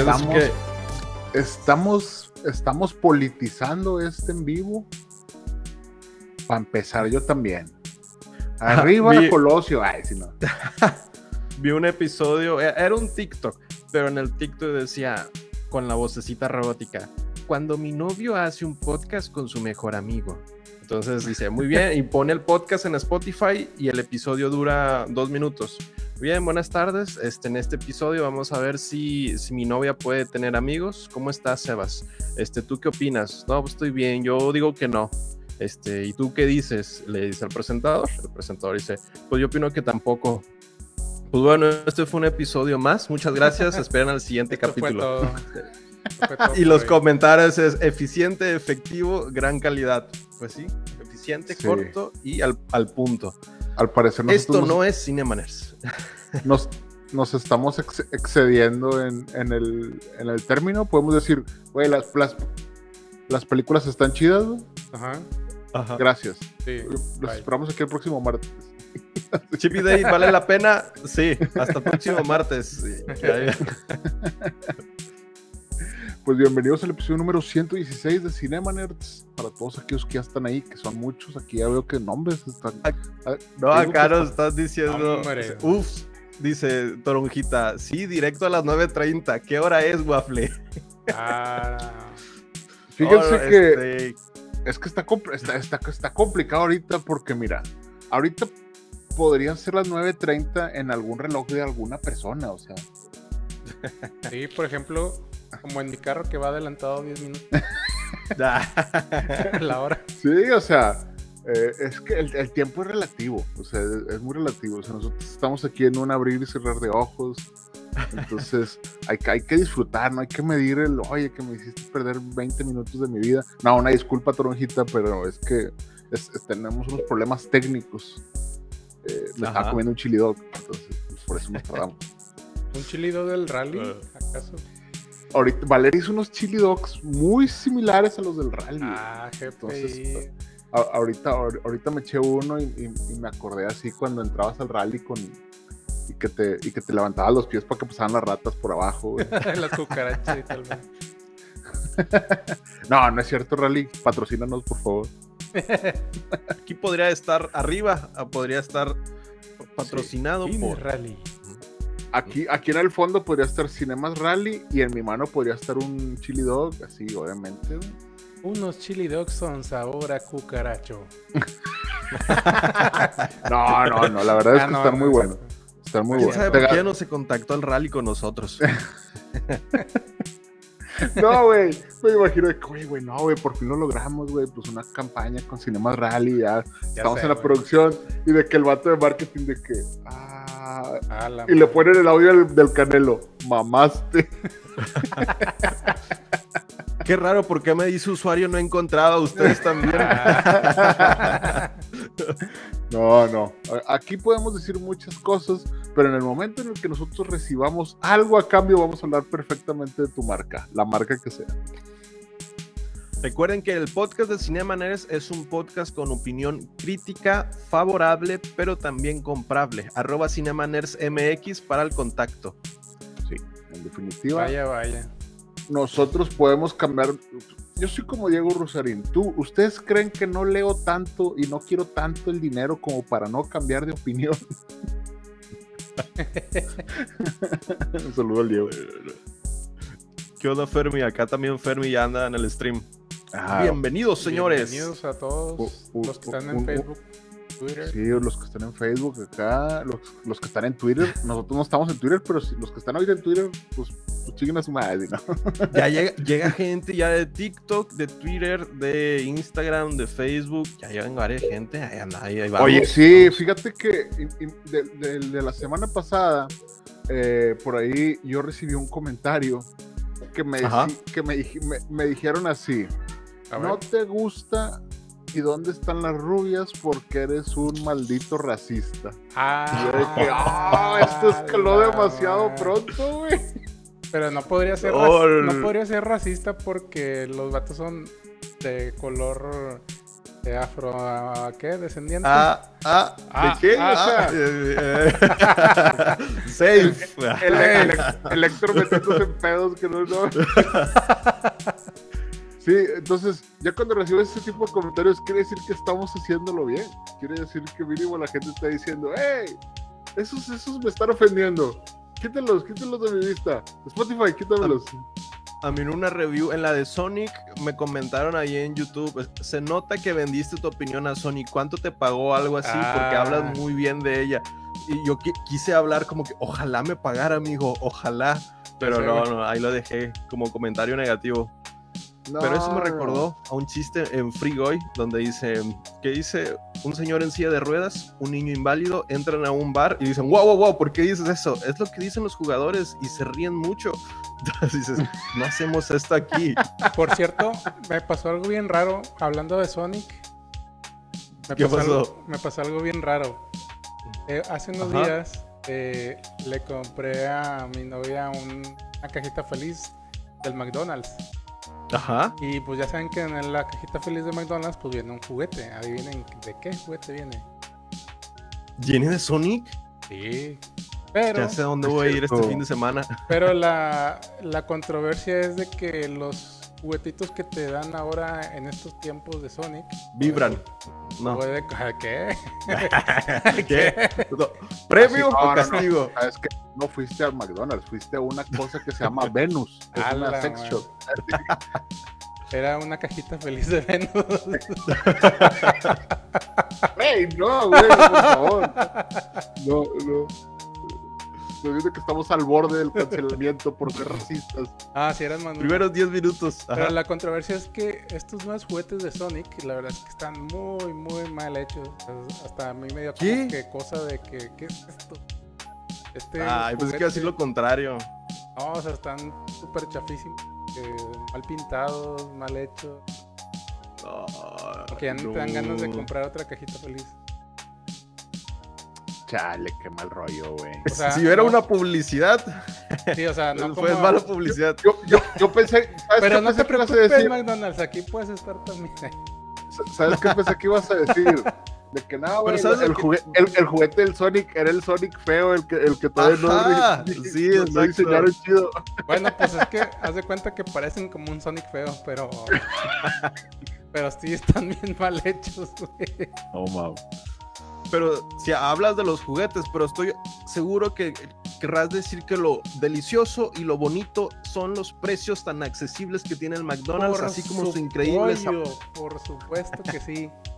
Estamos, estamos, estamos politizando este en vivo. Para empezar, yo también. Arriba Vi- Colosio. Ay, si no. Vi un episodio, e- era un TikTok, pero en el TikTok decía con la vocecita robótica, cuando mi novio hace un podcast con su mejor amigo. Entonces dice, muy bien, y pone el podcast en Spotify y el episodio dura dos minutos. Bien, buenas tardes. Este, en este episodio vamos a ver si, si mi novia puede tener amigos. ¿Cómo estás, Sebas? Este, ¿Tú qué opinas? No, pues estoy bien. Yo digo que no. Este, ¿y tú qué dices? Le dice al presentador. El presentador dice, pues yo opino que tampoco. Pues bueno, este fue un episodio más. Muchas gracias. Esperen al siguiente Esto capítulo. Y los hoy. comentarios es eficiente, efectivo, gran calidad. Pues sí, eficiente, Sí. corto y al, al punto. Al parecer Esto nos, no es Cinemaners. nos, nos estamos ex- excediendo en, en el, en el término. Podemos decir, güey, las, las, las películas están chidas. Ajá. Ajá. Gracias. Sí. Los Bye. esperamos aquí el próximo martes. Chippy Day, ¿vale la pena? Sí, hasta el próximo martes. Pues bienvenidos al episodio número 116 de Cinema Nerds. Para todos aquellos que ya están ahí, que son muchos, aquí ya veo que nombres están. No, acá nos estás diciendo. Hombre. Uf, dice Toronjita. Sí, directo a las 9.30. ¿Qué hora es, Waffle? Ah, Fíjense Oh, que este, es que está, compl- está, está, está complicado ahorita porque mira, ahorita podrían ser las 9.30 en algún reloj de alguna persona, o sea. sí, por ejemplo, como en mi carro que va adelantado 10 minutos a la hora. Sí, o sea, eh, es que el, el tiempo es relativo, o sea, es, es muy relativo. O sea, nosotros estamos aquí en un abrir y cerrar de ojos, entonces hay, que- hay que disfrutar, no hay que medir el, oye, que me hiciste perder 20 minutos de mi vida. No, una disculpa, Toronjita, pero es que es- es- tenemos unos problemas técnicos. Eh, me estaba Ajá. comiendo un chili dog, entonces pues, por eso nos tardamos. Un chilido del rally, Ah. ¿acaso? Ahorita, Valeria hizo unos chili dogs muy similares a los del rally. Ah, Entonces, GPI. A- ahorita, ahor- ahorita me eché uno y, y- y me acordé así cuando entrabas al rally con y que te, y que te levantabas los pies para que pasaran las ratas por abajo. Las cucarachas y tal vez. No, no es cierto, rally. Patrocínanos, por favor. Aquí podría estar arriba, ah, podría estar patrocinado Cine por. rally. Aquí, aquí en el fondo podría estar Cinemas Rally y en mi mano podría estar un chili dog, así, obviamente. Unos chili dogs son sabor a cucaracho. No, no, no, la verdad es Ah, que no, están no, muy no. buenos. Están muy ¿Quién buenos. por qué no se contactó el rally con nosotros? No, güey. Me imagino de que, güey, güey, no, güey, por fin lo logramos, güey. Pues una campaña con Cinemas Rally, ya. Estamos sé, en la producción. Y de que el vato de marketing de que. Ah. Ah, Y le ponen el audio del, del canelo. Mamaste. Qué raro, ¿por qué me dice usuario no encontrado? Ustedes también. No, no. Aquí podemos decir muchas cosas, pero en el momento en el que nosotros recibamos algo a cambio, vamos a hablar perfectamente de tu marca, la marca que sea. Recuerden que el podcast de Cinema Nerds es un podcast con opinión crítica, favorable, pero también comprable. Arroba MX para el contacto. Sí, en definitiva. Vaya, vaya. nosotros podemos cambiar. Yo soy como Diego Rosarín. ¿Tú, ¿Ustedes creen que no leo tanto y no quiero tanto el dinero como para no cambiar de opinión? Un saludo al Diego. ¿Qué onda, Fermi? Acá también Fermi ya anda en el stream. Ah, Bienvenidos, señores. Bienvenidos a todos U- u- los que están u- en Facebook, Twitter. Sí, los que están en Facebook acá, los, los que están en Twitter. Nosotros no estamos en Twitter, pero si- los que están ahorita en Twitter, pues pues chinguen a su madre, ¿no? Ya llega, llega gente ya de TikTok, de Twitter, de Instagram, de Facebook. Ya llegan varias gente. Ahí anda, ahí, ahí vamos. Oye, sí, fíjate que de, de- de la semana pasada, eh, por ahí yo recibí un comentario que me, que me, me- me dijeron así, A ver. no te gusta y dónde están las rubias porque eres un maldito racista. Ah, Y yo dije, ah, esto escaló demasiado madre. pronto, güey. Pero no podría ser Oh, no podría ser racista porque los vatos son de color de afro ah, ¿qué? descendiente. Ah, ah, Ah, ¿de qué? ah, Ah, eh, eh, Safe. El, el, Electro metiéndose en pedos que no, no. Sí, entonces, ya cuando recibes ese tipo de comentarios, quiere decir que estamos haciéndolo bien. Quiere decir que mínimo la gente está diciendo, hey, esos, esos me están ofendiendo. Quítalos, quítalos de mi vista. Spotify, quítamelos. A mí en una review, en la de Sonic, me comentaron ahí en YouTube, se nota que vendiste tu opinión a Sonic, ¿cuánto te pagó algo así? Porque Ah. hablas muy bien de ella. Y yo qui- quise hablar como que, ojalá me pagara, amigo, ojalá. Pero no, no, ahí lo dejé como comentario negativo. No, Pero eso me recordó a un chiste en Free Guy, donde dice, que dice un señor en silla de ruedas, un niño inválido, entran a un bar y dicen, wow, wow, wow, ¿por qué dices eso? Es lo que dicen los jugadores y se ríen mucho. Entonces dices, no hacemos esto aquí. Por cierto, me pasó algo bien raro hablando de Sonic. Me ¿Qué Algo, pasó? me pasó algo bien raro. Eh, hace unos Ajá. días eh, le compré a mi novia un- una cajita feliz del McDonald's. Ajá. Y pues ya saben que en la cajita feliz de McDonald's pues viene un juguete. Adivinen de qué juguete viene. ¿Viene de Sonic? Sí. Pero, Ya sé a dónde voy a ir este fin de semana. pero la, la controversia es de que los juguetitos que te dan ahora en estos tiempos de Sonic Vibran. No. puede ¿qué? ¿Qué? No. ¿Premio Así, no, o no, no. castigo? Es que no fuiste al McDonald's, fuiste a una cosa que se llama Venus. Es A una la sex shop. Era una cajita feliz de Venus. ¡Ey, no, güey, por favor! No, no. Dice que estamos al borde del cancelamiento por ser racistas. ah, sí, eran Manu. Primeros 10 minutos. Pero la controversia es que estos nuevos juguetes de Sonic, la verdad es que están muy, muy mal hechos. Hasta a mí me dio que cosa de que, ¿qué es esto? Este Ay, pues es que iba a decir lo contrario. No, o sea, están súper chafísimos. eh, mal pintados, mal hechos. Que ya no te dan ganas de comprar otra cajita feliz. Chale, qué mal rollo, güey. O sea, si era no- una publicidad, Sí, o sea, no fue como- mala publicidad. Yo, yo, yo pensé, ¿sabes Pero no pensé te que ibas a preocupes, decir? McDonald's, aquí puedes estar también. ¿Sabes qué pensé que ibas a decir? De que nada, güey, ¿sabes el, que- el, el juguete del Sonic era el Sonic feo, el que, el que todavía Ajá, no, sí, no- no diseñaron chido. Bueno, pues es que haz de cuenta que parecen como un Sonic feo, pero. pero sí están bien mal hechos, güey. No, mames. Pero si hablas de los juguetes, pero estoy seguro que querrás decir que lo delicioso y lo bonito son los precios tan accesibles que tiene el McDonald's, Por así como su su increíble Por supuesto que sí.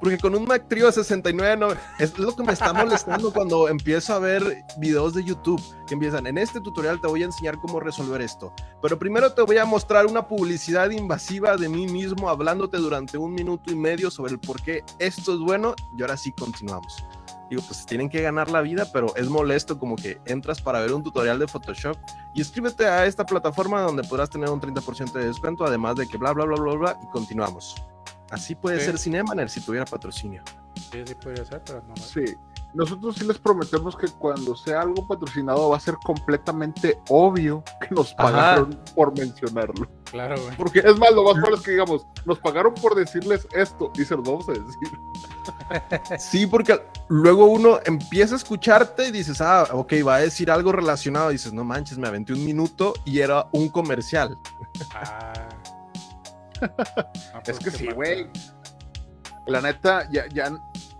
Porque con un Mac Trio de 69 no, es lo que me está molestando cuando empiezo a ver videos de YouTube que empiezan, en este tutorial te voy a enseñar cómo resolver esto, pero primero te voy a mostrar una publicidad invasiva de mí mismo hablándote durante un minuto y medio sobre el por qué esto es bueno y ahora sí continuamos. Digo, pues tienen que ganar la vida, pero es molesto como que entras para ver un tutorial de Photoshop y escríbete a esta plataforma donde podrás tener un 30% de descuento, además de que bla, bla, bla, bla, bla, y continuamos. Así puede Sí. ser Cinemaner si tuviera patrocinio. Sí, sí podría ser, pero no. Sí. Nosotros sí les prometemos que cuando sea algo patrocinado va a ser completamente obvio que nos Ajá. pagaron por mencionarlo. Claro, güey. Porque Es más, lo más probable es que digamos, nos pagaron por decirles esto y se los vamos a decir. Sí, porque luego uno empieza a escucharte y dices, ah, ok, va a decir algo relacionado. Y dices, no manches, me aventé un minuto y era un comercial. Ah. Ah, Es pues que qué sí, güey. La neta, ya, ya,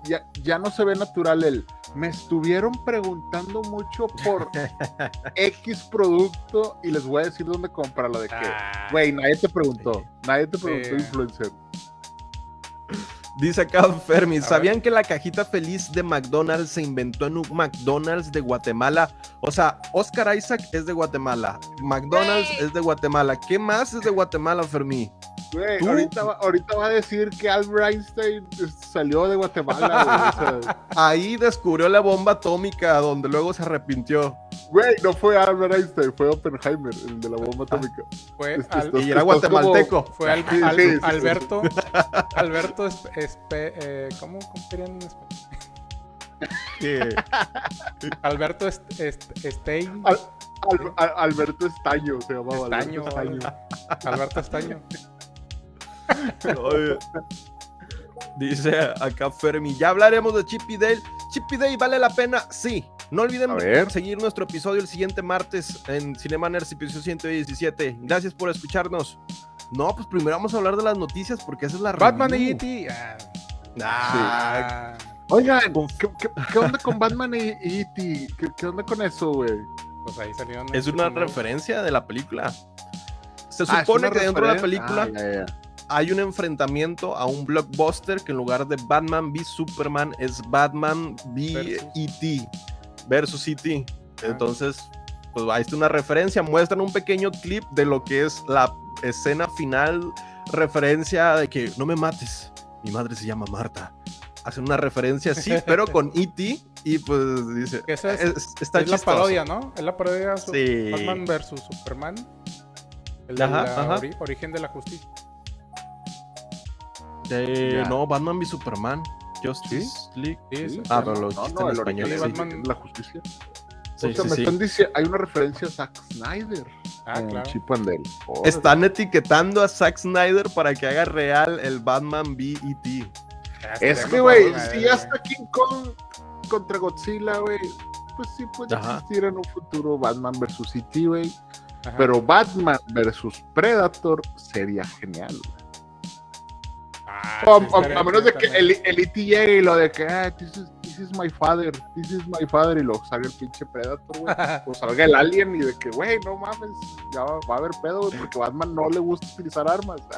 ya, ya no se ve natural el. Me estuvieron preguntando mucho por X producto y les voy a decir dónde comprarlo. De que, Ah, güey, nadie te preguntó. Nadie te preguntó, Sí. influencer. Dice acá Fermi, ¿sabían que la cajita feliz de McDonald's se inventó en un McDonald's de Guatemala? O sea, Oscar Isaac es de Guatemala, McDonald's es de Guatemala. ¿Qué más es de Guatemala, Fermi? Güey, ahorita, va, ahorita va a decir que Albert Einstein salió de Guatemala. güey, o sea, Ahí descubrió la bomba atómica, donde luego se arrepintió. Güey, no fue Albert Einstein, fue Oppenheimer, el de la bomba atómica. Fue, Este, al- Y era guatemalteco. fue al- al- sí, sí, sí. Alberto. Alberto espe- espe- eh, ¿cómo, ¿Cómo serían en español? Que- Alberto Est- Est- Stein. Al- Al- Al- Alberto Estaño se llamaba. Estaño. Alberto Alberto Estaño. Oye, Dice acá Fermi, ya hablaremos de Chip y Dale. Chip y Dale vale la pena, sí. No olviden seguir nuestro episodio el siguiente martes en Cinema Nerds, episodio 117. Gracias por escucharnos. No, pues primero vamos a hablar de las noticias porque esa es la Batman review. y E.T. Ah, Ah, Oigan, ¿qué, qué, qué onda con Batman y E.T.? ¿Qué, ¿Qué onda con eso, güey? pues ahí salieron. es una referencia de la película. Se Ah, ¿es supone que dentro de la película Ah. Hay un enfrentamiento a un blockbuster que en lugar de Batman v Superman es Batman v. E.T. versus E.T. Ah. Entonces, pues ahí está una referencia. Muestran un pequeño clip de lo que es la escena final, referencia de que no me mates, mi madre se llama Marta. Hacen una referencia así, pero con E.T. Y pues dice, es, es- está es la parodia, ¿no? Es la parodia Sí. Batman versus Superman. El de la ajá. ori- origen de la justicia. No, Batman v Superman. Justice League. Sí, Sí, sí, Ah, pero lo No, dijiste no, en el español. sí. Batman- la justicia. Sí, o sea, sí, me sí. están diciendo, hay una referencia a Zack Snyder Ah, claro. Chip and. Están etiquetando a Zack Snyder para que haga real el Batman E B.E.T. Ah, Es que, güey, si güey. ya está King Kong contra Godzilla, güey, pues sí puede Ajá. existir en un futuro Batman versus E.T., güey. Ajá. Pero Batman versus Predator sería genial. Ah, O- o- a menos de que el, el E.T. llegue y lo de que, ah, this is, this is my father, this is my father, y luego salga el pinche Predator, güey. O salga el alien y de que, güey, no mames, ya va, va a haber pedo, güey, porque Batman no le gusta utilizar armas.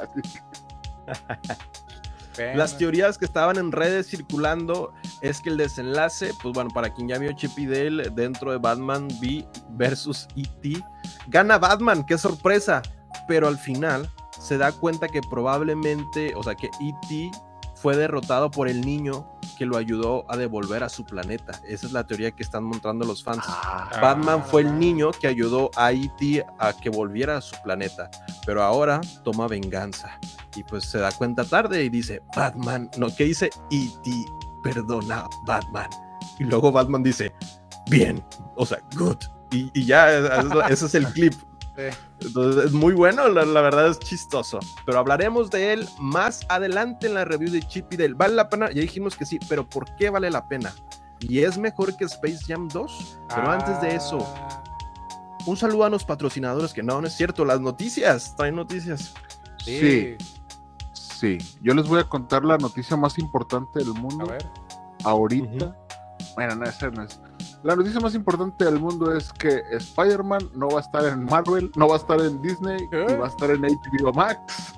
Las teorías que estaban en redes circulando es que el desenlace, pues bueno, para quien ya vio Chip y Dale dentro de Batman V versus E.T., gana Batman, qué sorpresa. Pero al final se da cuenta que probablemente, o sea, que E.T. fue derrotado por el niño que lo ayudó a devolver a su planeta. Esa es la teoría que están mostrando los fans. Ah, Batman fue el niño que ayudó a E.T. a que volviera a su planeta, pero ahora toma venganza y pues se da cuenta tarde y dice, Batman, no, ¿qué dice? E.T. perdona, Batman. Y luego Batman dice, bien, o sea, good. Y, y ya, es- ese es el clip. Sí. Entonces es muy bueno, la, la verdad es chistoso. Pero hablaremos de él más adelante en la review de Chip y Dale. ¿Vale la pena? Ya dijimos que sí, pero ¿por qué vale la pena? ¿Y es mejor que Space Jam 2? Pero antes de eso, Ah, un saludo a los patrocinadores, que no, no es cierto, las noticias, traen noticias. Sí, sí. Yo les voy a contar la noticia más importante del A mundo ver. ahorita. Bueno, no, esa no es. La noticia más importante del mundo es que Spider-Man no va a estar en Marvel, no va a estar en Disney, ¿Qué? y va a estar en HBO Max.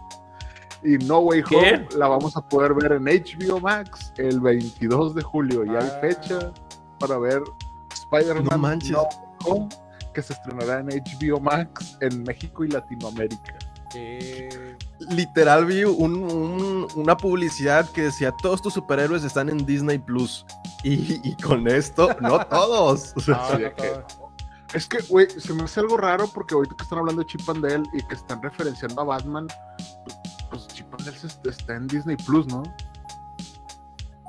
Y No Way ¿Qué? Home la vamos a poder ver en HBO Max el 22 de julio. Ya hay Ah. fecha para ver Spider-Man. No Way Home, que se estrenará en HBO Max en México y Latinoamérica. Literal vi un- un- una publicidad que decía, todos tus superhéroes están en Disney Plus. Y, y con esto, no todos. O sea, no, sí, no de que- todo. Es que, güey, se me hace algo raro porque ahorita que están hablando de Chip and Dale y que están referenciando a Batman, pues, pues Chip and Dale está en Disney Plus, ¿no?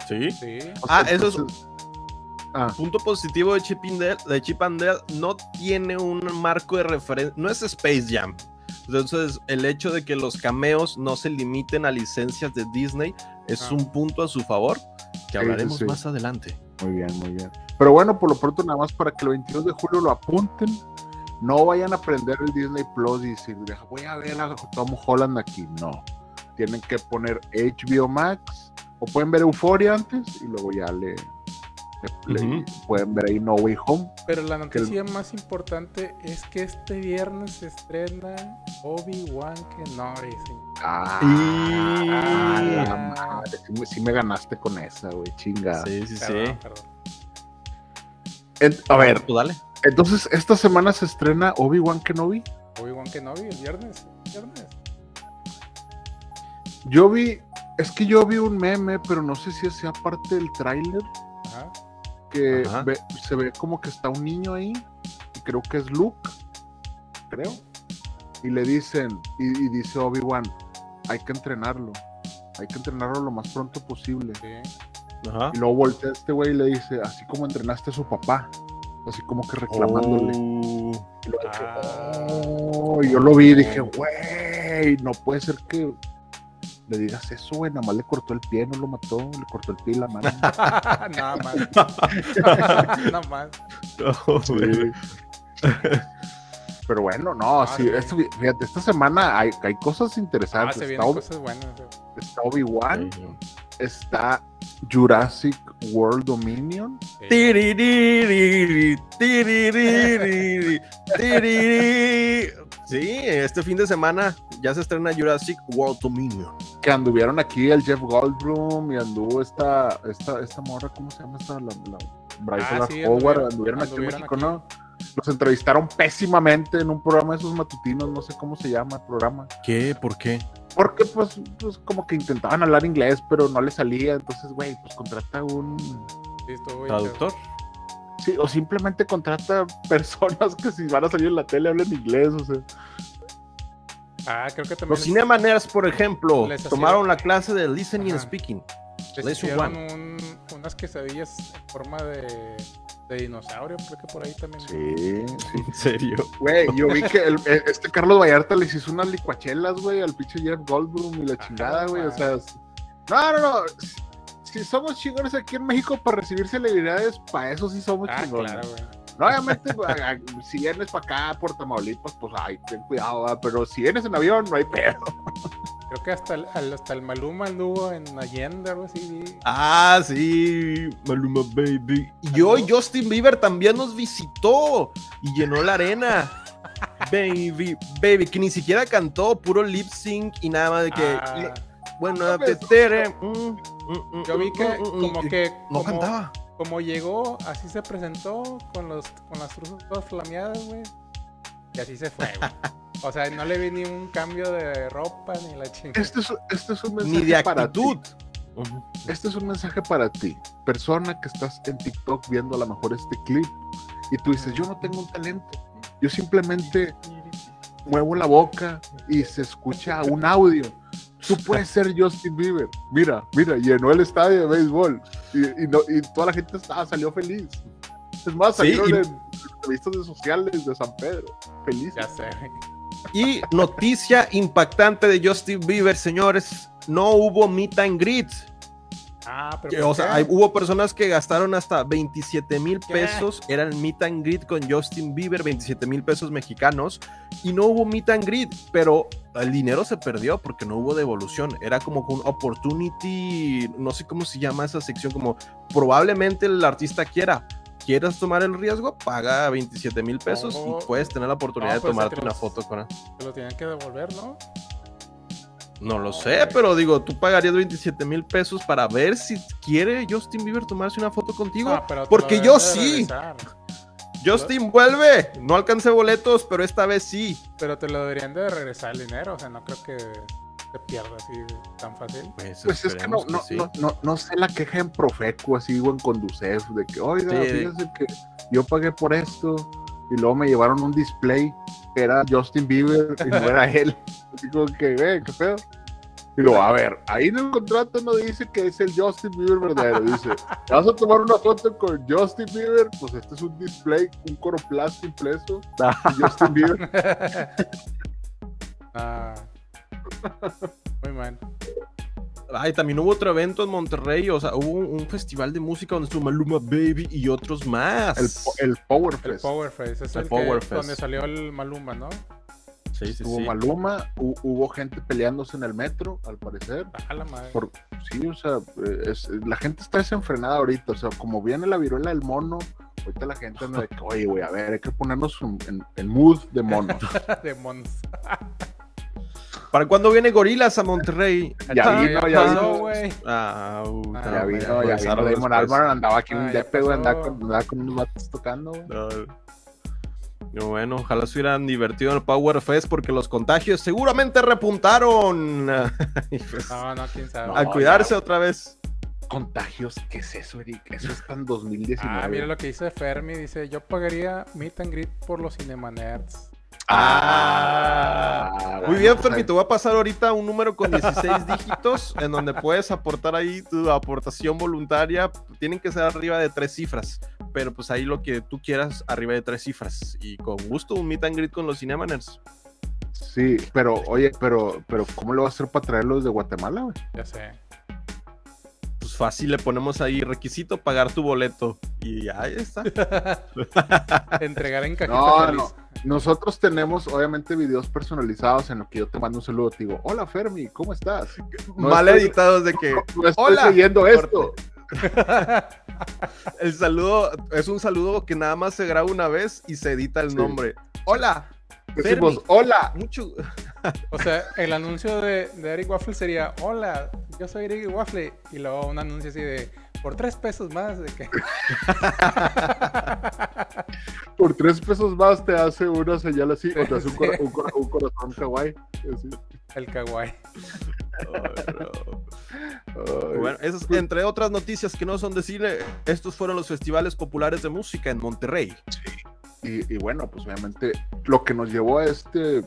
¿Sí? Sí. O Ah, eso es- Ah, Punto positivo de Chip, and Dale, de Chip and Dale, no tiene un marco de referencia, no es Space Jam. Entonces, el hecho de que los cameos no se limiten a licencias de Disney es Ah. un punto a su favor que hablaremos sí, sí. más adelante. muy bien, muy bien. Pero bueno, por lo pronto, nada más para que el 22 de julio lo apunten. No vayan a prender el Disney Plus y decir, "Deja, voy a ver a Tom Holland aquí. No. Tienen que poner HBO Max o pueden ver Euphoria antes y luego ya le, Le- Ujú. Pueden ver ahí No Way Home. Pero la el- noticia más importante es que este viernes se estrena Obi-Wan Kenobi. señor. Ah, Y- la madre, sí, me- sí me ganaste con esa, güey, chinga. Sí, sí, Perdón, sí. perdón. En- a ver, Tú dale. entonces esta semana se estrena Obi-Wan Kenobi. Obi-Wan Kenobi el viernes. el viernes. Yo vi, es que yo vi un meme, pero no sé si sea parte del tráiler, Ajá. Que ve- se ve como que está un niño ahí, y creo que es Luke, creo, y le dicen, y, y dice Obi-Wan, hay que entrenarlo, hay que entrenarlo lo más pronto posible. Sí. Ajá. Y luego voltea este güey y le dice, así como entrenaste a su papá, así como que reclamándole. Oh. Y luego dije, Ah. "Oh", y yo lo vi y dije, güey, no puede ser que le digas eso, güey, nada más le cortó el pie, no lo mató, le cortó el pie y la mano. Nada más. Nada más. Sí. Pero bueno, no, Ah, sí, sí. esto- fíjate, esta semana hay, hay cosas Ah, interesantes. se está, cosas buenas. está Obi-Wan, Sí. está Jurassic World Dominion. Sí, este fin de semana ya se estrena Jurassic World Dominion. Que anduvieron aquí el Jeff Goldblum y anduvo esta, esta, esta morra, ¿cómo se llama esta? La, la Bryce Ah, sí, Howard, anduvieron- anduvieron, aquí en México, aquí. ¿no? Los entrevistaron pésimamente en un programa de esos matutinos, no sé cómo se llama el programa. ¿Qué? ¿Por qué? Porque pues, pues como que intentaban hablar inglés, pero no les salía, entonces, güey, pues contrata un... Bien ¿Traductor? Sí, o simplemente contrata personas que si van a salir en la tele hablen inglés, o sea. Ah, creo que también. Los les- Cinemaners, por ejemplo, tomaron la clase de listening and Ajá. speaking. les hicieron un- unas quesadillas en forma de, de dinosaurio. Creo que por ahí también. Sí, sí. ¿En serio? Güey, yo vi que el- el- este Carlos Vallarta les hizo unas licuachelas, güey, al pinche Jeff Goldblum y la Ah, chingada, güey. O sea, es- no, no, no. Si somos chingones aquí en México para recibir celebridades, para eso sí somos Ah, chingones. claro, güey. No, obviamente, pues, si vienes para acá, por Tamaulipas, pues, ay, ten cuidado, ¿verdad? pero si vienes en avión, no hay pedo. Creo que hasta el, hasta el Maluma anduvo en Allende, algo así. Ah, sí, Maluma Baby. Y hoy Justin Bieber también nos visitó y llenó la arena. Baby, baby, que ni siquiera cantó, puro lip sync y nada más de que. Ah, le- bueno, No, te tere, mm, mm, mm, yo vi que mm, como que No como, cantaba. Como llegó, así se presentó con los con las truzas todas flameadas, güey. Y así se fue, güey. O sea, no le vi ni un cambio de ropa ni la chingada. Este es, este es un mensaje Ni de para ti. Este es un mensaje para ti, persona que estás en TikTok viendo a lo mejor este clip y tú dices, yo no tengo un talento, yo simplemente muevo la boca y se escucha un audio. Tú puedes ser Justin Bieber. Mira, mira, llenó el estadio de béisbol y, y no- y toda la gente estaba, salió feliz. Es más, Sí, salieron y- en revistas sociales de San Pedro. Feliz. Ya sé. Y noticia impactante de Justin Bieber, señores. No hubo meet and greet. Ah, pero Que, ¿por o sea, hay- hubo personas que gastaron hasta 27 mil pesos. Era el meet and greet con Justin Bieber, 27 mil pesos mexicanos. Y no hubo meet and greet, pero el dinero se perdió porque no hubo devolución. Era como un opportunity, no sé cómo se llama esa sección, como probablemente el artista quiera. ¿Quieres tomar el riesgo? Paga 27 mil pesos Oh. y puedes tener la oportunidad No, de pues, tomarte una foto con él. Se lo tienen que devolver, ¿no? No lo sé, pero digo, tú pagarías 27 mil pesos para ver si quiere Justin Bieber tomarse una foto contigo. Ah, pero porque yo sí. regresar. Justin vuelve. No alcancé boletos, pero esta vez sí. Pero te lo deberían de regresar el dinero. O sea, no creo que se pierda así tan fácil. Pues es que no, no, sí. no, no, no sé la queja en Profeco así o en Conducef de que, oiga, Sí. que yo pagué por esto y luego me llevaron un display que era Justin Bieber y no era él. Como que, ve, qué pedo. Y luego, a ver, ahí en el contrato no dice que es el Justin Bieber verdadero. Dice, ¿te vas a tomar una foto con Justin Bieber? Pues este es un display, un coroplast impreso Justin Bieber. Ah. Muy mal. Ay, también hubo otro evento en Monterrey. O sea, hubo un, un festival de música donde estuvo Maluma Baby y otros más. El, el Power El Fest. Power Face. Es El el, Power que, Fest. donde salió el Maluma, ¿no? Sí, sí, sí. Maluma, hu- hubo gente peleándose en el metro, al parecer. A la madre. Por, sí, o sea, eh, es- la gente está desenfrenada ahorita, o sea, como viene la viruela del mono, ahorita la gente anda de que, oye, güey, a ver, hay que ponernos en, en- en mood de mono. de Mons. ¿Para cuándo viene Gorilas a Monterrey? Ya vino, ya vino. güey. Ah, Ah, ya me vino, ya vino Damon. Albarn, andaba aquí en Ah, un ya depe, güey, andaba con, andaba con unos vatos tocando, güey. No. No, Bueno, ojalá se hubieran divertido en el Power Fest porque los contagios seguramente repuntaron. Pues, No, no, quién sabe. No, a cuidarse otra vez. Contagios, ¿qué es eso, Eric? Eso está en 2019. Ah, mira lo que dice Fermi. Dice: Yo pagaría meet and greet por los Cinemanerds. Ah, Muy bien, Fermi, te voy a pasar ahorita un número con 16 dígitos en donde puedes aportar ahí tu aportación voluntaria. Tienen que ser arriba de tres cifras, pero pues ahí lo que tú quieras arriba de tres cifras. Y con gusto un meet and greet con los Cinemaners. Sí, pero, oye, pero, pero, ¿cómo lo va a hacer para traerlos de Guatemala, güey? Ya sé. Pues fácil, le ponemos ahí requisito pagar tu boleto. Y ahí está. Entregar en cajita No, feliz. no. Nosotros tenemos, obviamente, videos personalizados en los que yo te mando un saludo, te digo, hola Fermi, ¿cómo estás? No Mal estoy- editados de que No estoy Hola. leyendo esto. el saludo es un saludo que nada más se graba una vez y se edita el Sí. nombre. Hola, Decimos, Fermi. hola. mucho. O sea, el anuncio de, de Eric Waffle sería: Hola, yo soy Eric Waffle. Y luego un anuncio así de: Por tres pesos más. De que... Por tres pesos más te hace una señal así, o te hace un, Sí. cora- un cora- un corazón kawaii. así. El kawaii. Bueno, esas, entre otras noticias que no son de cine, estos fueron los festivales populares de música en Monterrey. Y, y bueno, pues obviamente lo que nos llevó a este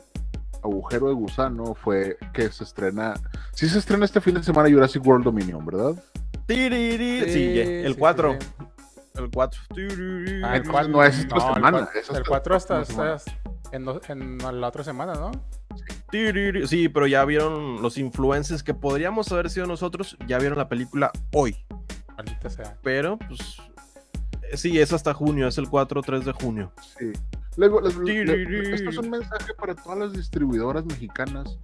agujero de gusano fue que se estrena, sí se estrena este fin de semana Jurassic World Dominion, ¿verdad? Tiriri. Sí, el sí, 4. sí, sí. El 4. Ah, el Entonces, cual- no es esta no, semana, El 4 la hasta, hasta en, la otra semana, ¿no? Tiriri. Sí, pero ya vieron los influencers que podríamos haber sido nosotros, ya vieron la película hoy. Maldita sea. Pero, pues. Sí, es hasta junio, es el 4 3 de junio. Sí. Luego, les- le- esto es un mensaje para todas las distribuidoras mexicanas.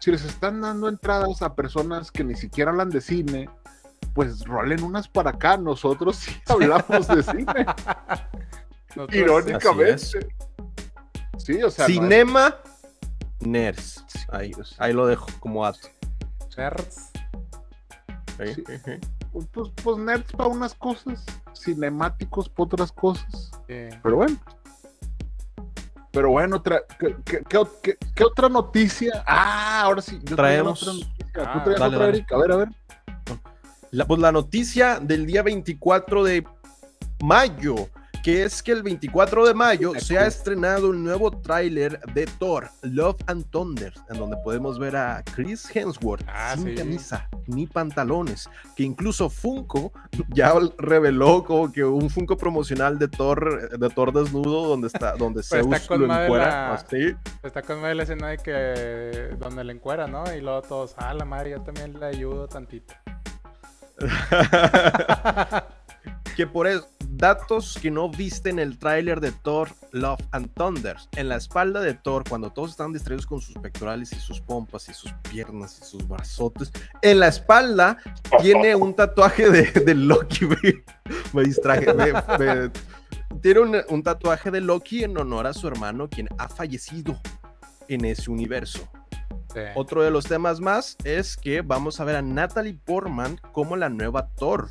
Si les están dando entradas a personas que ni siquiera hablan de cine, pues rolen unas para acá. Nosotros sí hablamos de cine, Nosotros- irónicamente. Sí, o sea, no Cinema Nerds. Sí, Ahí, pues. ahí lo dejo como dato. Nerds. Sí. Pues, pues nerds para unas cosas, cinemáticos para otras cosas. Sí. Pero bueno. Pero bueno, tra- ¿qué, qué- qué ot- qué- qué otra noticia? Ah, ahora sí. Yo Traemos- otra noticia. Ah, ¿Tú traes dale, otra, dale. Eric? A ver, a ver. La, pues la noticia del día 24 de mayo, que es que el 24 de mayo se ha estrenado el nuevo tráiler de Thor, Love and Thunder, en donde podemos ver a Chris Hemsworth Ah, sin sí. camisa ni pantalones, que incluso Funko ya reveló como que un Funko promocional de Thor, de Thor desnudo, donde está, donde Pues está Zeus con lo encuera, la- así. Está con la escena de que donde le encuera, ¿no? Y luego todos, ah, la madre, yo también le ayudo tantito. que por eso, datos que no viste en el tráiler de Thor Love and Thunder. En la espalda de Thor, cuando todos están distraídos con sus pectorales y sus pompas y sus piernas y sus brazotes, en la espalda tiene un tatuaje de, de Loki. Me, me distraje. me- me- tiene un, un tatuaje de Loki en honor a su hermano, quien ha fallecido en ese universo. Sí. Otro de los temas más es que vamos a ver a Natalie Portman como la nueva Thor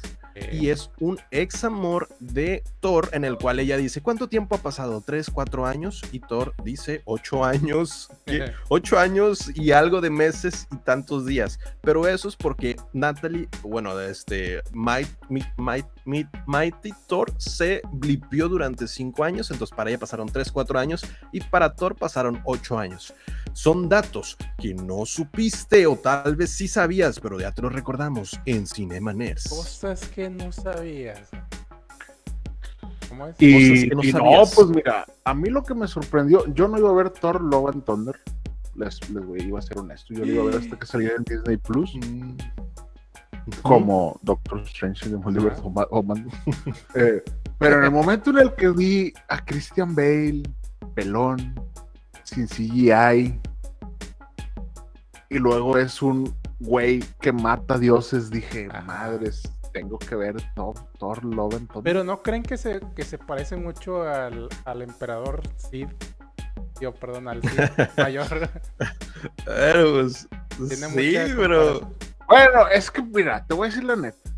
y es un ex amor de Thor en el cual ella dice, ¿cuánto tiempo ha pasado? ¿Tres, cuatro años? Y Thor dice, ocho años, ¿qué? ocho años y algo de meses y tantos días. Pero eso es porque Natalie, bueno, este, Might, Might- Mighty Thor se blipió durante cinco años, entonces para ella pasaron tres, cuatro años y para Thor pasaron ocho años. Son datos que no supiste o tal vez sí sabías, pero ya te los recordamos en Cinema Nerds. Cosas que no sabías. ¿Cómo es? Y, que no y no, pues mira, a mí lo que me sorprendió, yo no iba a ver Thor Love and Thunder. Les, les voy, iba a ser honesto, yo lo iba a ver hasta que saliera en Disney Plus. Mm. Como Doctor Strange de Multiverse of. Eh, pero en el momento en el que vi a Christian Bale, pelón, sin CGI. Y luego es un güey que mata dioses. Dije, madres, tengo que ver Thor, Thor Love and. Pero no creen que se, que se parece mucho al, al emperador Sid. Yo, perdón, al Sid mayor. Pero, pues, Tiene sí, pero. Bueno, es que mira, te voy a decir la neta.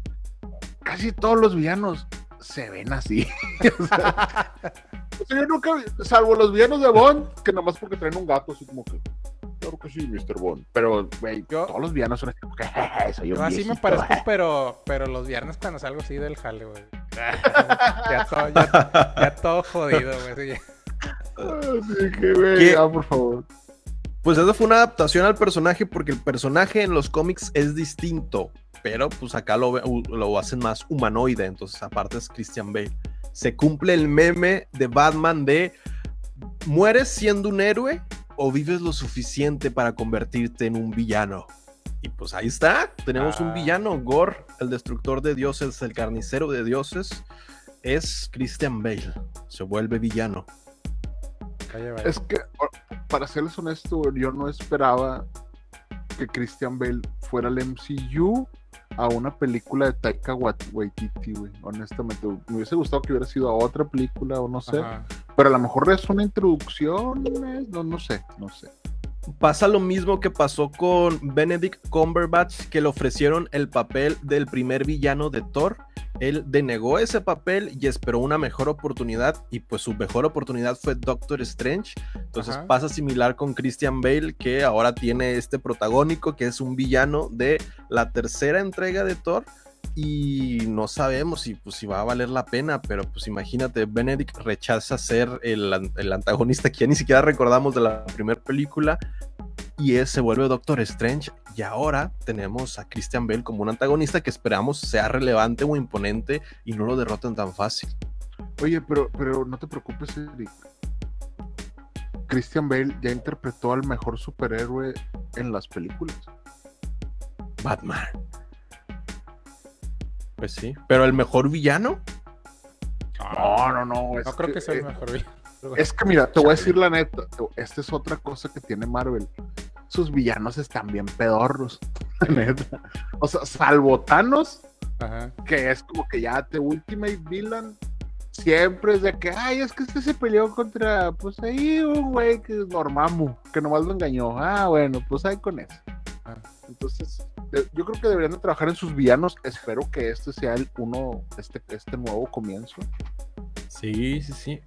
Casi todos los villanos se ven así. o, sea, yo nunca, salvo los villanos de Bond, que nomás porque traen un gato, así como que. Claro que sí, Mr. Bond. Pero, güey, Yo- todos los villanos son así como que. "Jeje, soy un Yo así me viejito". parezco, pero, pero los viernes cuando salgo así del jale, güey. ya, todo, ya, ya todo jodido, güey. sí, Así que, güey, ya, por favor. Pues eso fue una adaptación al personaje porque el personaje en los cómics es distinto, pero pues acá lo, lo hacen más humanoide, entonces aparte es Christian Bale. Se cumple el meme de Batman de ¿mueres siendo un héroe o vives lo suficiente para convertirte en un villano? Y pues ahí está, tenemos un Ah. villano, Gore, el destructor de dioses, el carnicero de dioses, es Christian Bale, se vuelve villano. Es que, para serles honesto, yo no esperaba que Christian Bale fuera al MCU a una película de Taika Waititi, güey. Honestamente, me hubiese gustado que hubiera sido a otra película o no sé. Ajá. Pero a lo mejor es una introducción, no, no sé, no sé. Pasa lo mismo que pasó con Benedict Cumberbatch, que le ofrecieron el papel del primer villano de Thor. Él denegó ese papel y esperó una mejor oportunidad, y pues su mejor oportunidad fue Doctor Strange. Entonces Ajá. pasa similar con Christian Bale, que ahora tiene este protagónico, que es un villano de la tercera entrega de Thor. Y no sabemos si, pues, si va a valer la pena, pero pues imagínate, Benedict rechaza ser el, el antagonista que ya ni siquiera recordamos de la primera película y él se vuelve Doctor Strange y ahora tenemos a Christian Bale como un antagonista que esperamos sea relevante o imponente y no lo derroten tan fácil. Oye, pero, pero no te preocupes, Eric. Christian Bale ya interpretó al mejor superhéroe en las películas. Batman. Pues sí, pero el mejor villano. No, no, no. es No creo que sea el eh, mejor villano. Es que mira, te voy a decir la neta, esta es otra cosa que tiene Marvel. Sus villanos están bien pedorros, la neta. O sea, salvo Thanos, Ajá. que es como que ya te Ultimate Villain, siempre es de que, ay, es que este se peleó contra, pues ahí un güey que es Dormammu, que nomás lo engañó. Ah, bueno, pues ahí con eso. Ah. Entonces, yo creo que deberían de trabajar en sus villanos. Espero que este sea el uno, este, este nuevo comienzo. Sí, sí, sí.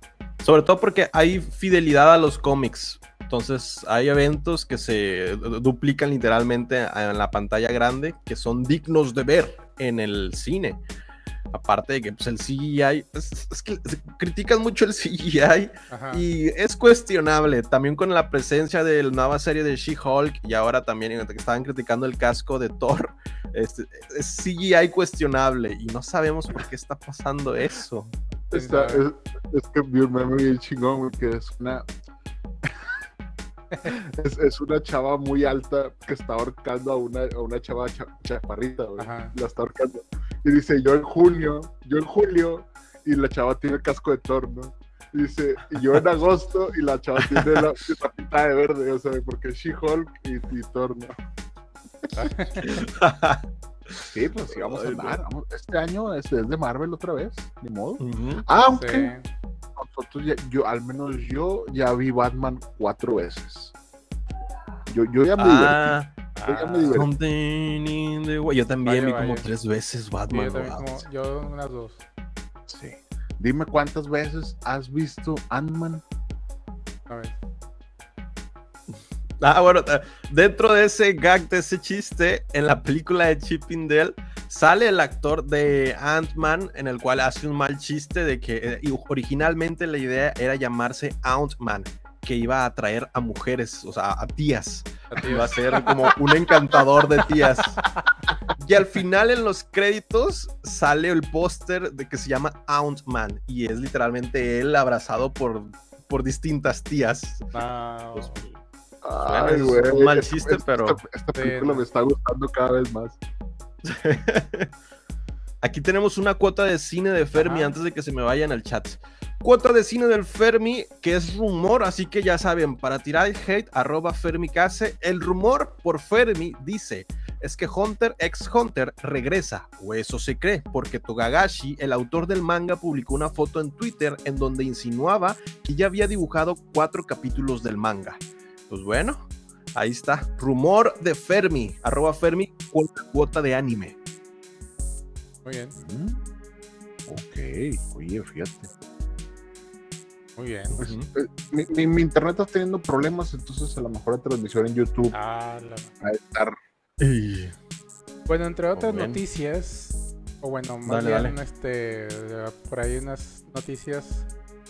Sobre todo porque hay fidelidad a los cómics. Entonces hay eventos que se du- duplican literalmente en la pantalla grande que son dignos de ver en el cine. Aparte de que pues, el CGI, es, es que se- critican mucho el CGI Ajá. y es cuestionable. También con la presencia de la nueva serie de She-Hulk y ahora también que estaban criticando el casco de Thor, este, es CGI cuestionable y no sabemos por qué está pasando eso. ¿Quién Está- es, que vi un meme bien chingón, güey, que es una. es, es una chava muy alta que está ahorcando a una, a una chava cha- chaparrita, güey. La está ahorcando. Y dice, yo en junio, yo en julio, y la chava tiene el casco de torno. Y dice, y yo en agosto, y la chava tiene la, la pintada de verde, o sea, porque es She-Hulk y, y Torno. Sí, pues sí, vamos a andar. vamos- Este año es, es de Marvel otra vez, ni modo. Aunque Sí. nosotros ya- yo, al menos yo ya vi Batman cuatro veces. Yo, yo ya me Ah, divertí. Yo Ah, divertí. something in the way. Yo también Vaya, vi como vaya. tres veces Sí, Batman. yo como, yo unas dos. Sí. Dime cuántas veces has visto Ant-Man. A ver. Ah, bueno, dentro de ese gag, de ese chiste, en la película de Chip and Dale, sale el actor de Ant-Man, en el cual hace un mal chiste de que eh, originalmente la idea era llamarse Ant-Man, que iba a atraer a mujeres, o sea, a tías. A ti, Iba a ser como un encantador de tías. Y al final en los créditos sale el póster de que se llama Ant-Man y es literalmente él abrazado por, por distintas tías. No. Pues, Ay, es güey. un mal chiste, esta- pero- Esta, esta Sí, película no. me está gustando cada vez más. Aquí tenemos una cuota de cine de Fermi Ajá. antes de que se me vaya en el chat. Cuota de cine del Fermi, que es rumor, así que ya saben, para tirar hate, arroba Fermicase. El rumor por Fermi dice, es que Hunter x Hunter regresa, o eso se cree, porque Togagashi, el autor del manga, publicó una foto en Twitter en donde insinuaba que ya había dibujado cuatro capítulos del manga. Pues bueno, ahí está. Rumor de Fermi, arroba Fermi, cuota de anime. Muy bien, Mm. Ok, oye, fíjate. muy bien. Pues, eh, mi, mi- mi internet está teniendo problemas, entonces a lo mejor la transmisión en YouTube Ah, la- va a estar. Bueno, entre otras noticias, o bueno, más Dale, bien dale. este por ahí unas noticias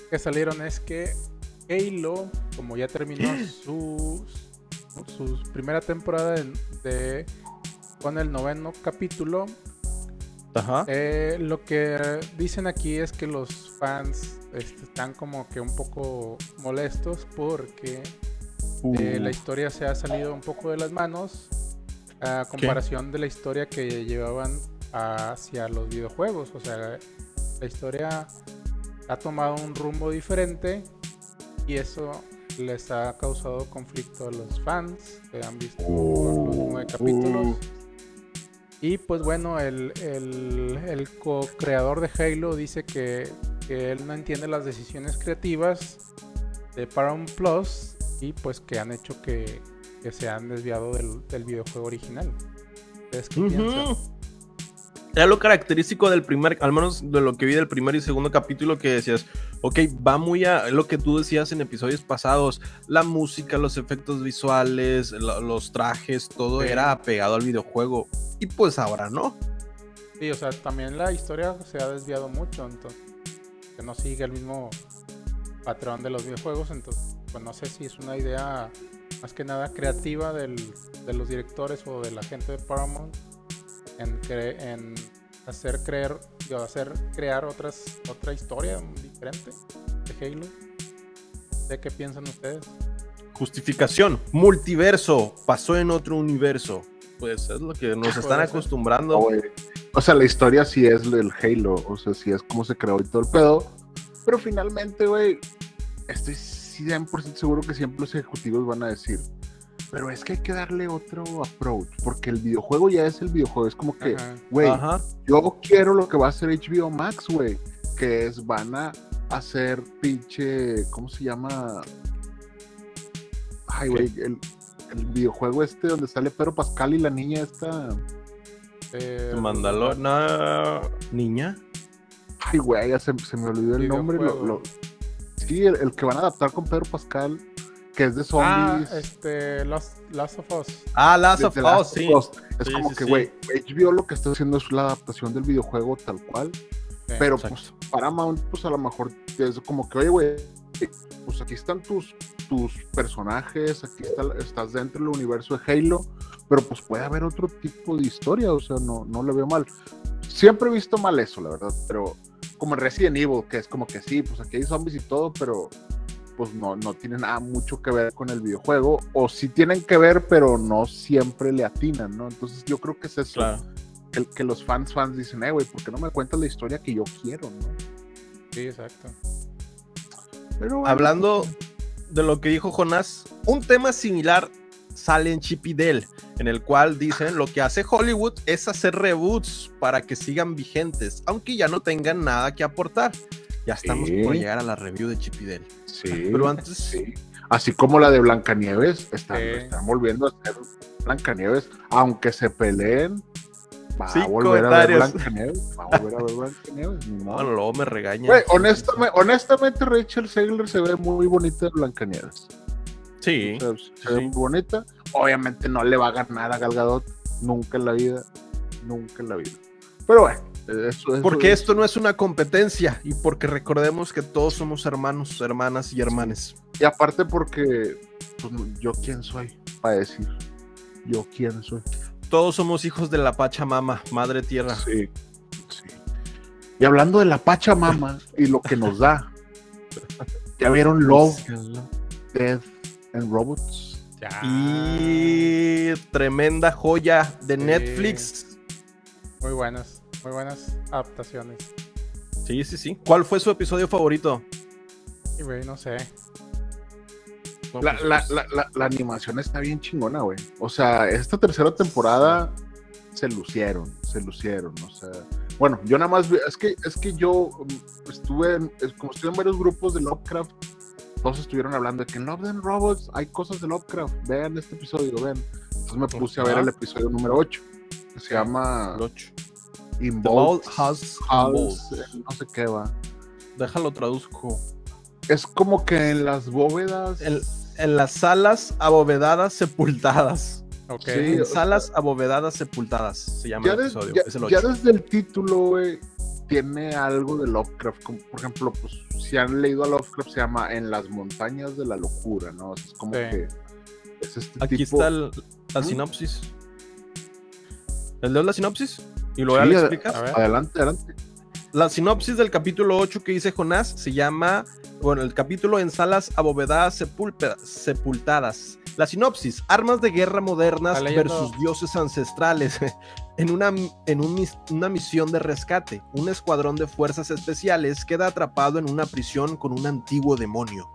que salieron es que Halo, como ya terminó su, su primera temporada de, de- con el noveno capítulo, Ajá. eh, lo que dicen aquí es que los fans este, están como que un poco molestos porque eh, Uh. la historia se ha salido un poco de las manos a comparación de la historia que llevaban hacia los videojuegos. O sea, la historia ha tomado un rumbo diferente y eso les ha causado conflicto a los fans que han visto los nueve capítulos. Y pues bueno, el, el, el co-creador de Halo dice que, que él no entiende las decisiones creativas de Paramount Plus y pues que han hecho que, que se han desviado del, del videojuego original. ¿Ustedes qué piensan? Era lo característico del primer, al menos de lo que vi del primer y segundo capítulo, que decías, ok, va muy a lo que tú decías en episodios pasados, la música, los efectos visuales, lo- los trajes, todo Sí. era apegado al videojuego. Y pues ahora no. Sí, o sea, también la historia se ha desviado mucho, entonces que no sigue el mismo patrón de los videojuegos, entonces pues no sé si es una idea más que nada creativa del- de los directores o de la gente de Paramount en, cre- en hacer creer, digo, hacer crear otras otra historia diferente de Halo. ¿De qué piensan ustedes? Justificación, multiverso, pasó en otro universo. Pues es lo que nos están acostumbrando. O sea, la historia sí es el Halo, o sea, sí es como se creó y todo el pedo. Pero finalmente, güey, estoy 100% seguro que siempre los ejecutivos van a decir, pero es que hay que darle otro approach, porque el videojuego ya es el videojuego, es como que, güey, yo quiero lo que va a hacer HBO Max, güey, que es, van a hacer pinche, ¿cómo se llama? Ay, güey, el, el videojuego este donde sale Pedro Pascal y la niña esta... Eh, Mandalor, no, niña. Ay, güey, ya se, se me olvidó el nombre. lo- Sí, el, el que van a adaptar con Pedro Pascal, que es de Ah, zombies. este, Last, Last of Us. Ah, Last de of Us, Last sí. of Us. Es Sí, como sí, que, sí. güey, HBO lo que está haciendo es la adaptación del videojuego tal cual. Sí. Pero Exacto. pues Paramount, pues a lo mejor es como que, oye, güey, pues aquí están tus, tus personajes, aquí está, estás dentro del universo de Halo, pero pues puede haber otro tipo de historia, o sea, no, no le veo mal. Siempre he visto mal eso, la verdad, pero como en Resident Evil, que es como que sí, pues aquí hay zombies y todo, pero pues no, no tiene nada mucho que ver con el videojuego, o sí tienen que ver, pero no siempre le atinan, ¿no? Entonces yo creo que es eso Claro. que, que los fans fans dicen, eh, güey, ¿por qué no me cuentas la historia que yo quiero, no? Sí, exacto. Pero bueno, Hablando de lo que dijo Jonás, un tema similar sale en Chip y Dale, en el cual dicen lo que hace Hollywood es hacer reboots para que sigan vigentes, aunque ya no tengan nada que aportar. Ya estamos Sí. por llegar a la review de Chip y Dale. sí, Pero antes, sí. Así como la de Blancanieves, están, Sí. están volviendo a hacer Blancanieves, aunque se peleen, va a volver a ver. Blancanieves, va a volver a ver Blancanieves, ni modo. bueno, luego me regañan. Güey, honestamente, honestamente, Rachel Segler se ve muy bonita en Blancanieves. Sí, O sea, se ve muy bonita. Obviamente no le va a ganar a Gal Gadot nunca en la vida, nunca en la vida. Pero bueno, eso porque esto no es una competencia y porque recordemos que todos somos hermanos, hermanas y hermanes. Y aparte porque pues, yo quién soy para decir yo quién soy. Todos somos hijos de la Pachamama, madre tierra. Sí, sí. Y hablando de la Pachamama y lo que nos da, ¿ya vieron Love, Death and Robots? Ya. Y tremenda joya de Sí. Netflix. Muy buenas. Muy buenas adaptaciones. Sí, sí, sí. ¿Cuál fue su episodio favorito? No sé. Pues, pues, la, la, la, animación está bien chingona, güey. O sea, esta tercera temporada se lucieron, se lucieron. O sea, bueno, yo nada más, es que, es que yo mm, estuve, en, como estuve en varios grupos de Lovecraft, todos estuvieron hablando de que en Love and Robots hay cosas de Lovecraft. Vean este episodio, vean. Entonces me puse a ver el episodio número 8, que se llama... El 8 Involved House, house eh, no sé qué va. Déjalo traduzco. Es como que en las bóvedas. En, en las salas abovedadas sepultadas. Okay. Sí, en salas abovedadas sepultadas se llama ya el episodio. Ya, desde el título, güey, tiene algo de Lovecraft. Por ejemplo, pues si han leído a Lovecraft, se llama En las montañas de la locura, ¿no? Es como que. Es este Aquí está el, la sinopsis. Leo la sinopsis? Y Sí, ad- explicas. A ver. Adelante, adelante. La sinopsis del capítulo 8 que dice Jonás se llama, bueno, el capítulo en salas abovedadas sepultadas. La sinopsis, armas de guerra modernas versus dioses ancestrales. En, una, en un una misión de rescate, un escuadrón de fuerzas especiales queda atrapado en una prisión con un antiguo demonio.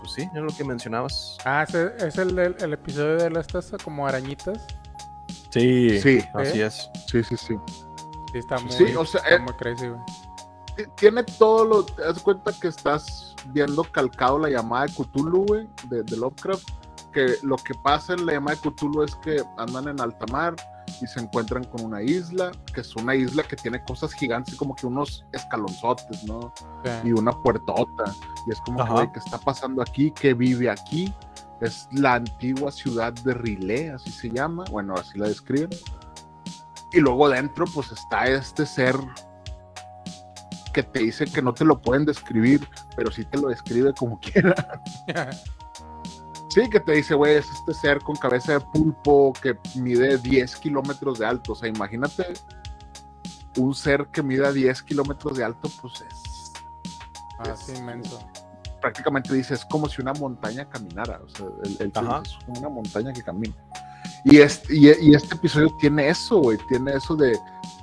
Pues sí, es lo que mencionabas. Ah, es el, episodio de estas como arañitas. Sí, Sí. así ¿Eh? es. Sí, sí, sí. Sí, está muy, Sí, o sea, está eh, muy crazy, güey. Tiene todo lo. Te das cuenta que estás viendo calcado la llamada de Cthulhu, güey, de, de Lovecraft. Que lo que pasa en la llamada de Cthulhu es que andan en alta mar y se encuentran con una isla, que es una isla que tiene cosas gigantes, como que unos escalonzotes, ¿no? Sí. y una puertota. Y es como que, Ajá. güey, ¿qué está pasando aquí? ¿Qué vive aquí? Es la antigua ciudad de Rilé, así se llama. Bueno, así la describen. Y luego dentro, pues está este ser que te dice que no te lo pueden describir, pero sí te lo describe como quiera. Sí, que te dice, güey, es este ser con cabeza de pulpo que mide 10 kilómetros de alto. O sea, imagínate un ser que mida 10 kilómetros de alto, pues es Ah, sí, inmenso. Prácticamente dice, es como si una montaña caminara, o sea, el, el- Ajá. es una montaña que camina. Y este, y, y este episodio tiene eso, güey, tiene eso de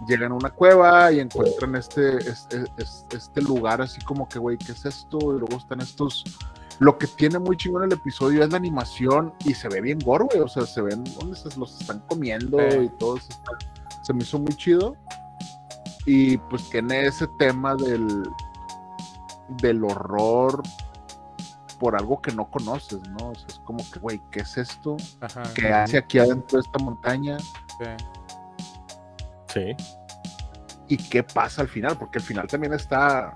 llegan a una cueva y encuentran este, este, este, lugar así como que, güey, ¿qué es esto? Y luego están estos... Lo que tiene muy chingón el episodio es la animación y se ve bien gore, güey, o sea, se ven donde se los están comiendo Sí. y todo eso. está- se me hizo muy chido. Y pues tiene ese tema del, del horror por algo que no conoces, ¿no? O sea, es como que, güey, ¿qué es esto? Ajá. ¿Qué hace aquí adentro de esta montaña? Sí. Sí. ¿Y qué pasa al final? Porque el final también está...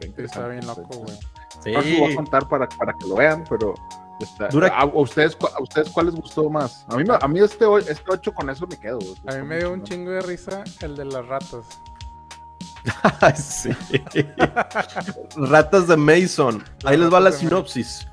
Está bien loco, güey. Sí. No se lo voy a contar para, para que lo vean, pero... Está, Dura- ¿A, a ustedes, cu- ¿A ustedes cuál les gustó más? A mí, me- a mí este, este 8 con eso me quedo. A mí me dio un chingo de risa el de las ratas. Sí. Ratas de Mason. Ahí les va la sinopsis.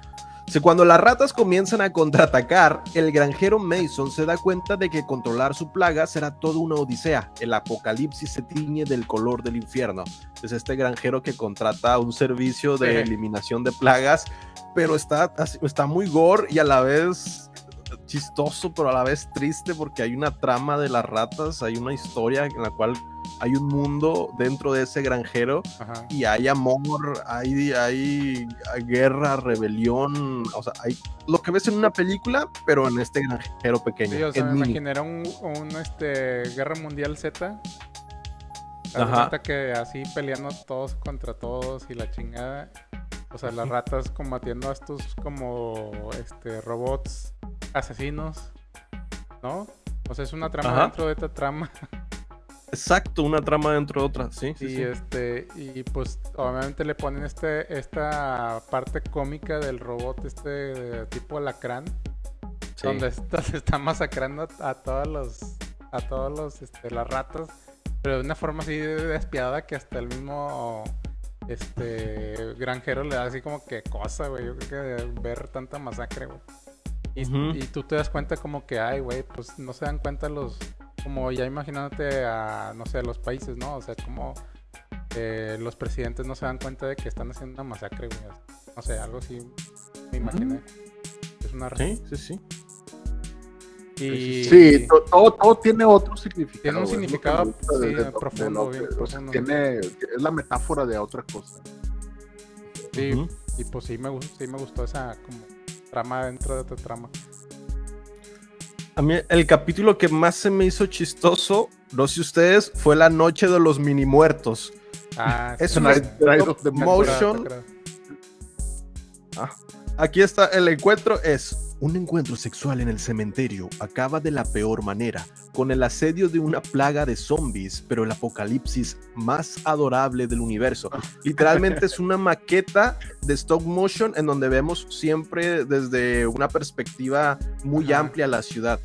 Si cuando las ratas comienzan a contraatacar, el granjero Mason se da cuenta de que controlar su plaga será toda una odisea. El apocalipsis se tiñe del color del infierno. Es este granjero que contrata un servicio de eliminación de plagas, pero está, está muy gore y a la vez chistoso, pero a la vez triste porque hay una trama de las ratas, hay una historia en la cual hay un mundo dentro de ese granjero Ajá. y hay amor, hay, hay guerra, rebelión, o sea, hay lo que ves en una película, pero en este granjero pequeño. Sí, o sea, me mini. un, un, este, Guerra Mundial Z. Ajá. que así peleando todos contra todos y la chingada. O sea, las ratas combatiendo a estos como este robots asesinos. ¿No? O sea, es una trama Ajá. dentro de esta trama. Exacto, una trama dentro de otra, sí. sí, y sí. este, y pues obviamente le ponen este, esta parte cómica del robot, este de tipo alacrán. Sí. donde está- se está masacrando a todos los a todos los este, las ratas pero de una forma así despiadada que hasta el mismo este granjero le da así como que cosa güey yo creo que ver tanta masacre güey y, tú te das cuenta como que ay güey pues no se dan cuenta los como ya imaginándote a no sé a los países no o sea como eh, los presidentes no se dan cuenta de que están haciendo una masacre güey no sé algo así me imaginé es una Sí, sí, sí. Y Sí, to- todo, todo tiene otro significado. Tiene un significado, sí, de- de- de profundo, lo bien profundo. tiene, es la metáfora de otra cosa. sí, y pues sí me, gustó, sí me gustó esa como trama dentro de otra trama. A mí el capítulo que más se me hizo chistoso, no sé ustedes, fue la noche de los mini muertos. Ah, Es sí, una the motion. acuerdas. Aquí está, el encuentro es un encuentro sexual en el cementerio. Acaba de la peor manera, con el asedio de una plaga de zombies, pero el apocalipsis más adorable del universo. Literalmente es una maqueta de stop motion en donde vemos siempre desde una perspectiva muy amplia la ciudad.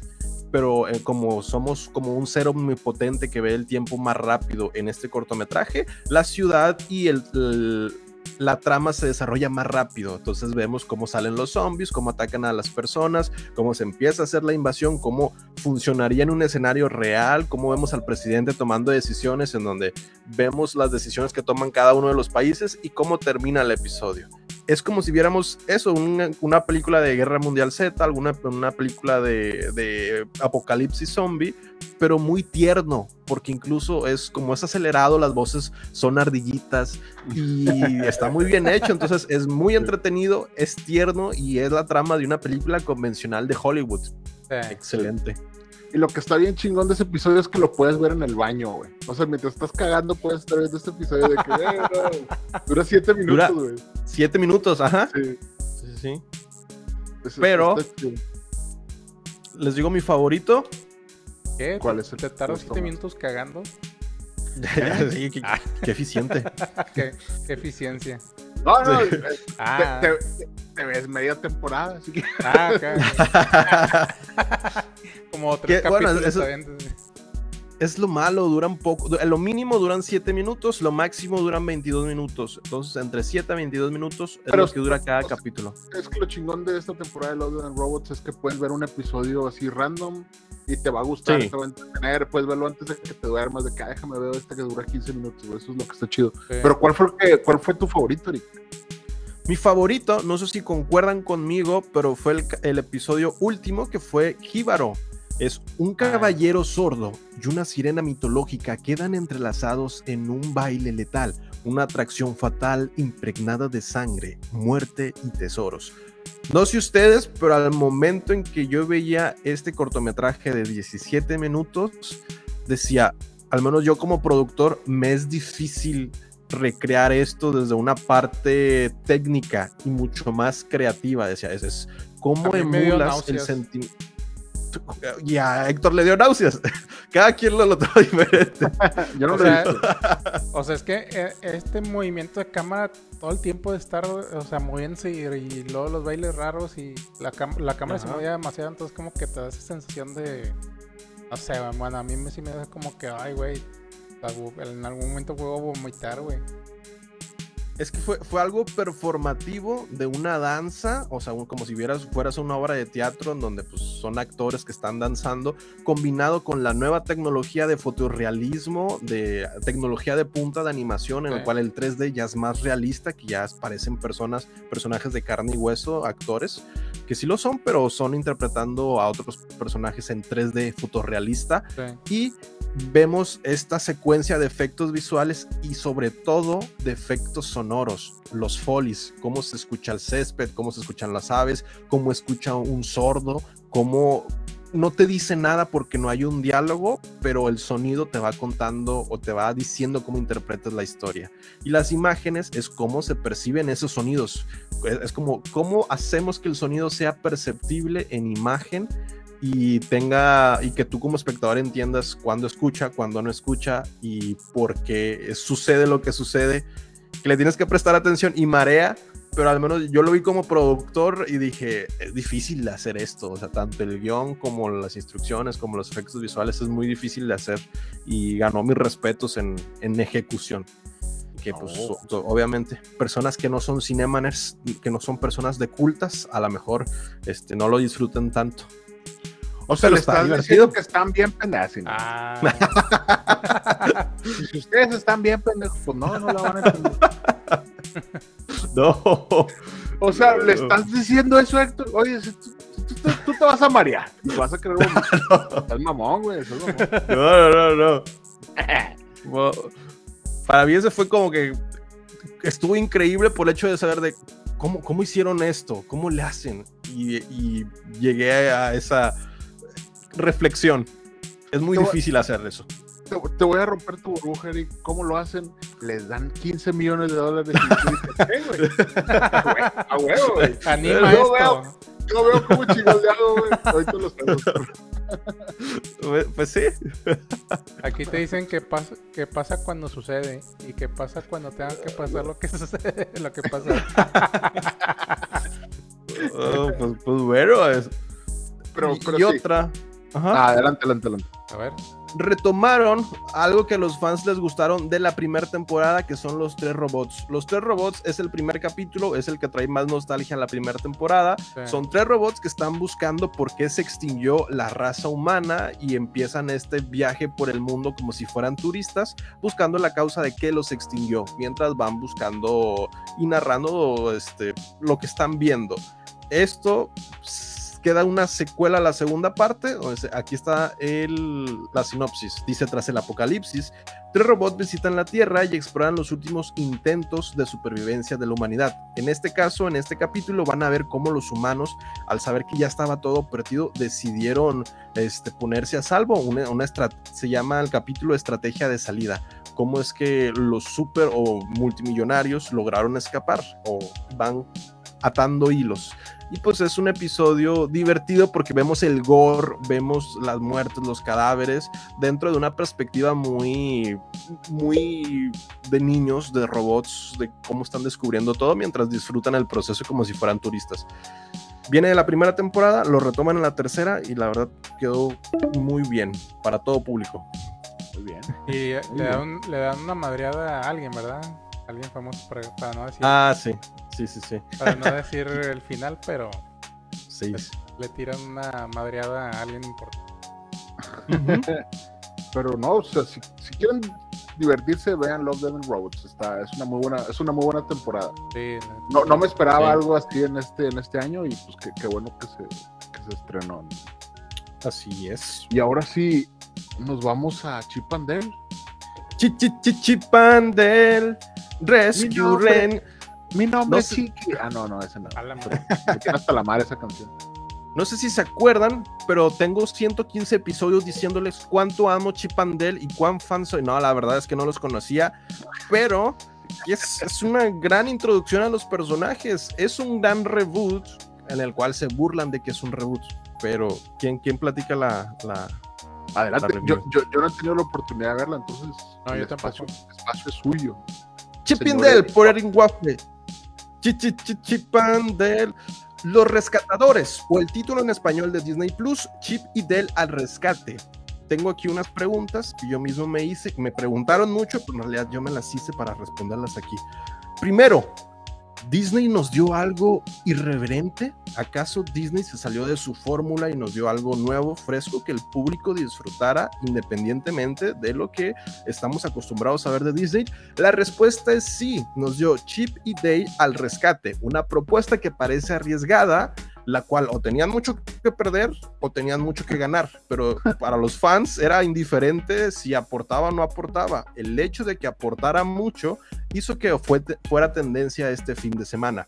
Pero eh, como somos como un ser omnipotente que ve el tiempo más rápido en este cortometraje, la ciudad y el- el, la trama se desarrolla más rápido. Entonces vemos cómo salen los zombies, cómo atacan a las personas, cómo se empieza a hacer la invasión, cómo funcionaría en un escenario real, cómo vemos al presidente tomando decisiones en donde vemos las decisiones que toman cada uno de los países y cómo termina el episodio. Es como si viéramos eso, una, una película de Guerra Mundial Z, alguna una película de, de apocalipsis zombie, pero muy tierno, porque incluso es como es acelerado, las voces son ardillitas y está muy bien hecho, entonces es muy entretenido, es tierno y es la trama de una película convencional de Hollywood. Sí. Excelente. Y lo que está bien chingón de ese episodio es que lo puedes ver en el baño, güey. O sea, mientras estás cagando, puedes estar viendo este episodio de que, eh, no, dura siete Dura- minutos, güey. Siete minutos, ajá. Sí, Sí, sí, eso- Pero-. Les digo mi favorito. ¿Qué? ¿Cuál ¿Te- es el ¿Te te siete más? minutos cagando? Sí, qué, qué eficiente. ¿Qué, qué eficiencia. No, no, Sí. Ah, te, te- te ves media temporada, así que ah, ok. Como tres bueno, capítulos. eso- es lo malo, duran poco. Lo mínimo duran 7 minutos, lo máximo duran 22 minutos. Entonces, entre 7 a 22 minutos es Pero- lo que dura cada capítulo. es que lo chingón de esta temporada de Love and Robots es que puedes ver un episodio así random y te va a gustar, Sí. te va a entretener, puedes verlo antes de que te duermas, de que "Ah, déjame ver este que dura 15 minutos, eso es lo que está chido. Sí. Pero ¿cuál fue, que- cuál fue tu favorito, Eric? Mi favorito, no sé si concuerdan conmigo, pero fue el, el episodio último que fue Jíbaro. Es un caballero sordo y una sirena mitológica quedan entrelazados en un baile letal, una atracción fatal impregnada de sangre, muerte y tesoros. No sé ustedes, pero al momento en que yo veía este cortometraje de 17 minutos, decía, al menos yo como productor, me es difícil recrear esto desde una parte técnica y mucho más creativa. Decía, es, es cómo emulas el sentimiento. Y a Héctor le dio náuseas. Cada quien lo notó diferente. Yo no O lo sea. O sea, es que eh, este movimiento de cámara todo el tiempo de estar, o sea, moviéndose y, y luego los bailes raros y la, la cámara se movía demasiado, entonces como que te da esa sensación de, no sé, bueno, a mí me, sí me da como que, ay, güey, en algún momento puedo vomitar, güey. Es que fue, fue algo performativo de una danza, o sea, un- como si vieras, fueras una obra de teatro en donde pues, son actores que están danzando, combinado con la nueva tecnología de fotorrealismo, de tecnología de punta de animación, en el Sí. cual el 3D ya es más realista, que ya parecen personas, personajes de carne y hueso, actores, que sí lo son, pero son interpretando a otros personajes en 3D fotorrealista Sí. y vemos esta secuencia de efectos visuales y sobre todo de efectos sonoros, los folies, cómo se escucha el césped, cómo se escuchan las aves, cómo escucha un sordo, cómo no te dice nada porque no hay un diálogo, pero el sonido te va contando o te va diciendo cómo interpretas la historia. Y las imágenes es cómo se perciben esos sonidos. Es como cómo hacemos que el sonido sea perceptible en imagen y tenga y que tú como espectador entiendas cuándo escucha, cuándo no escucha y por qué sucede lo que sucede, que le tienes que prestar atención y marea, pero al menos yo lo vi como productor y dije, es difícil de hacer esto, o sea, tanto el guion como las instrucciones, como los efectos visuales es muy difícil de hacer y ganó mis respetos en, en ejecución. Que pues Oh. obviamente personas que no son cinemaners, que no son personas de cultas, a lo mejor este, no lo disfruten tanto. O sea, le está divertido. diciendo que están bien pendejos. ¿no? Ah, si ustedes están bien pendejos, pues no, no la van a entender. No, O sea, le estás diciendo eso, Héctor. Oye, si tú, tú, tú- tú te vas a marear. Te vas a creer un... Estás mamón, güey. Estás mamón. No, no, no, no. Bueno, para mí ese fue como que estuvo increíble por el hecho de saber de cómo, cómo hicieron esto, cómo le hacen. Y, y llegué a esa reflexión. Es muy Te voy- difícil hacer eso. Te, te voy a romper tu burbuja, Eric. ¿Cómo lo hacen? Les dan 15 millones de dólares. Y tú dices, "¿Qué, güey? A huevo, güey. Anima Yo esto. veo- Yo veo como chingoleado, güey. Ahorita lo sabemos. Pues- Pues sí. Aquí te dicen qué pasa, qué pasa cuando sucede y qué pasa cuando tenga que pasar lo que sucede, lo que pasa. Oh, pues, pues bueno. es- Pero, y pero y sí. otra. Ajá. Ah, adelante, adelante, adelante. A ver, retomaron algo que a los fans les gustaron de la primera temporada, que son los tres robots. Los tres robots es el primer capítulo, es el que trae más nostalgia a la primera temporada. sí. Son tres robots que están buscando por qué se extinguió la raza humana y empiezan este viaje por el mundo como si fueran turistas, buscando la causa de qué los extinguió, mientras van buscando y narrando este, lo que están viendo. Esto queda una secuela a la segunda parte. Aquí está el, la sinopsis. Dice, tras el apocalipsis, tres robots visitan la Tierra y exploran los últimos intentos de supervivencia de la humanidad. En este caso, en este capítulo, van a ver cómo los humanos, al saber que ya estaba todo perdido, decidieron este, ponerse a salvo. Una, una se llama el capítulo Estrategia de Salida. Cómo es que los super o multimillonarios lograron escapar o van atando hilos. Y pues es un episodio divertido porque vemos el gore, vemos las muertes, los cadáveres, dentro de una perspectiva muy, muy de niños, de robots, de cómo están descubriendo todo mientras disfrutan el proceso como si fueran turistas. Viene de la primera temporada, lo retoman en la tercera y la verdad quedó muy bien para todo público. Muy bien. Y Muy le bien. dan, le dan una madreada a alguien, ¿verdad? Alguien famoso para, para no decir, Ah, sí, sí, sí, sí. para no decir el final, pero sí. le tiran una madreada a alguien importante. Pero no, o sea, si, si quieren divertirse, vean Love, and Robots. Está, es una muy buena, es una muy buena temporada. Sí, No, no me esperaba Sí. algo así en este, en este año y pues qué, qué bueno que se, que se estrenó. Así es. Y ahora sí, nos vamos a Chip and Dale. Chichichichipandel, Rescue. Ren. Mi nombre No es sé- Chiqui. Ah, no, no, ese no. A la madre. Me tiene hasta la madre esa canción. No sé si se acuerdan, pero tengo 115 episodios diciéndoles cuánto amo Chipandel y cuán fan soy. No, la verdad es que no los conocía, pero es, es una gran introducción a los personajes. Es un gran reboot en el cual se burlan de que es un reboot. Pero, ¿quién, quién platica la, la- Adelante. La Yo, yo, yo no he tenido la oportunidad de verla, entonces. No, yo espacio, el espacio es suyo. Chipindel por Erin Waffle. Chichichichipandel. Los rescatadores, o el título en español de Disney Plus, Chip y Del al rescate. Tengo aquí unas preguntas que yo mismo me hice, me preguntaron mucho, pero en realidad yo me las hice para responderlas aquí. Primero, ¿Disney nos dio algo irreverente? ¿Acaso Disney se salió de su fórmula y nos dio algo nuevo, fresco, que el público disfrutara independientemente de lo que estamos acostumbrados a ver de Disney? La respuesta es sí, nos dio Chip y Dale al rescate, una propuesta que parece arriesgada, la cual o tenían mucho que perder o tenían mucho que ganar, pero para los fans era indiferente si aportaba o no aportaba. El hecho de que aportara mucho hizo que fue, fuera tendencia este fin de semana.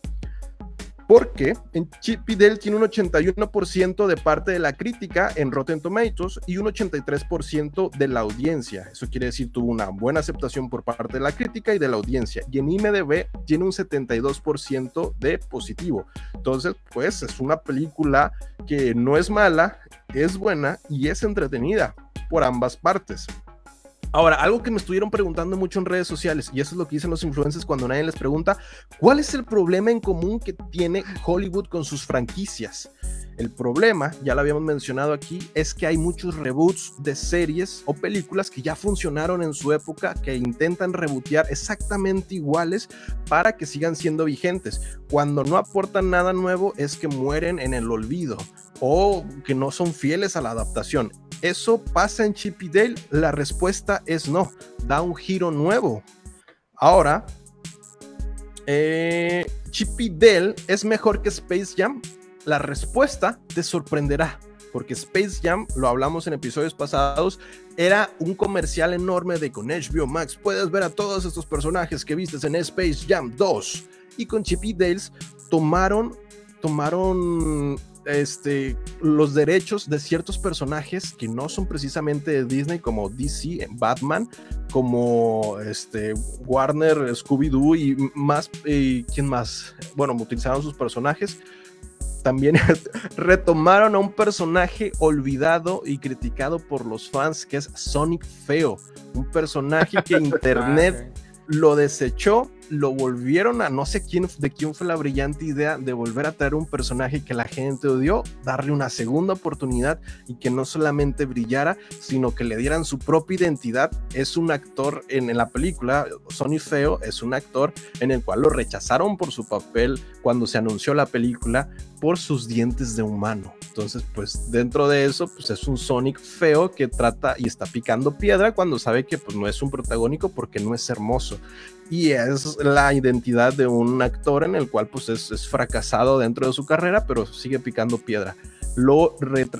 Porque en Chip y tiene un 81% de parte de la crítica en Rotten Tomatoes y un 83% de la audiencia. Eso quiere decir tuvo una buena aceptación por parte de la crítica y de la audiencia. Y en IMDb tiene un 72% de positivo. Entonces, pues es una película que no es mala, es buena y es entretenida por ambas partes. Ahora, algo que me estuvieron preguntando mucho en redes sociales, y eso es lo que dicen los influencers cuando nadie les pregunta, ¿cuál es el problema en común que tiene Hollywood con sus franquicias? El problema, ya lo habíamos mencionado aquí, es que hay muchos reboots de series o películas que ya funcionaron en su época, que intentan rebootear exactamente iguales para que sigan siendo vigentes. Cuando no aportan nada nuevo es que mueren en el olvido o que no son fieles a la adaptación. ¿Eso pasa en Chip Dale? La respuesta es no. Da un giro nuevo. Ahora, eh, Chip Dale es mejor que Space Jam? La respuesta te sorprenderá, porque Space Jam, lo hablamos en episodios pasados, era un comercial enorme de con HBO Max puedes ver a todos estos personajes que vistes en Space Jam 2. Y con Chip y Dale tomaron, tomaron este, los derechos de ciertos personajes que no son precisamente de Disney, como DC, Batman, como este, Warner, Scooby-Doo y más, y ¿quién más? Bueno, utilizaron sus personajes. También retomaron a un personaje olvidado y criticado por los fans, que es Sonic Feo, un personaje que Internet lo desechó lo volvieron a no sé quién de quién fue la brillante idea de volver a traer un personaje que la gente odió, darle una segunda oportunidad y que no solamente brillara, sino que le dieran su propia identidad. Es un actor en, la película, Sonny Feo es un actor en el cual lo rechazaron por su papel cuando se anunció la película por sus dientes de humano. Entonces, pues dentro de eso, pues es un Sonic feo que trata y está picando piedra cuando sabe que pues no es un protagónico porque no es hermoso y es la identidad de un actor en el cual pues es, fracasado dentro de su carrera, pero sigue picando piedra. Lo,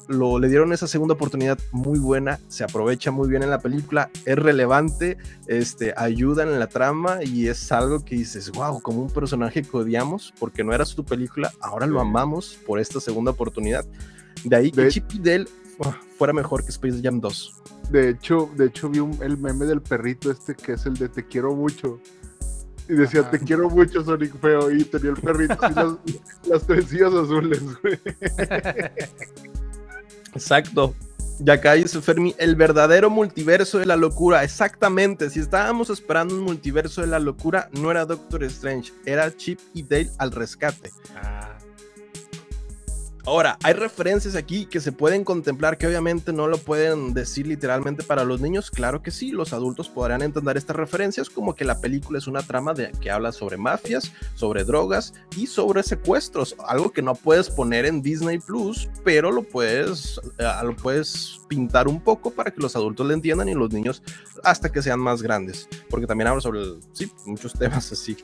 lo, le dieron esa segunda oportunidad muy buena, se aprovecha muy bien en la película, es relevante, este, ayuda en la trama y es algo que dices, wow, como un personaje que odiamos porque no era su película, ahora lo amamos por esta segunda oportunidad. De ahí que Chip y Dale fuera mejor que Space Jam 2. De hecho, de hecho vi el meme del perrito este que es el de te quiero mucho. Y decía, te quiero mucho, Sonic Feo. Y tenía el perrito y las, las trencillas azules, güey. Exacto. Y acá dice Fermi, el verdadero multiverso de la locura. Exactamente. Si estábamos esperando un multiverso de la locura, no era Doctor Strange, era Chip y Dale al rescate. Ah. Ahora, hay referencias aquí que se pueden contemplar que obviamente no lo pueden decir literalmente para los niños. Claro que sí, los adultos podrán entender estas referencias como que la película es una trama de, que habla sobre mafias, sobre drogas y sobre secuestros. Algo que no puedes poner en Disney Plus, pero lo puedes, eh, lo puedes pintar un poco para que los adultos le entiendan y los niños hasta que sean más grandes. Porque también habla sobre, sí, muchos temas así.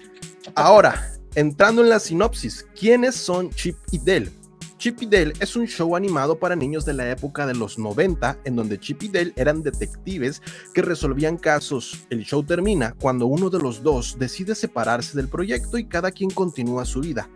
Ahora, entrando en la sinopsis, ¿quiénes son Chip y Dale? Chip y Dale es un show animado para niños de la época de los 90 en donde Chip y Dale eran detectives que resolvían casos. El show termina cuando uno de los dos decide separarse del proyecto y cada quien continúa su vida.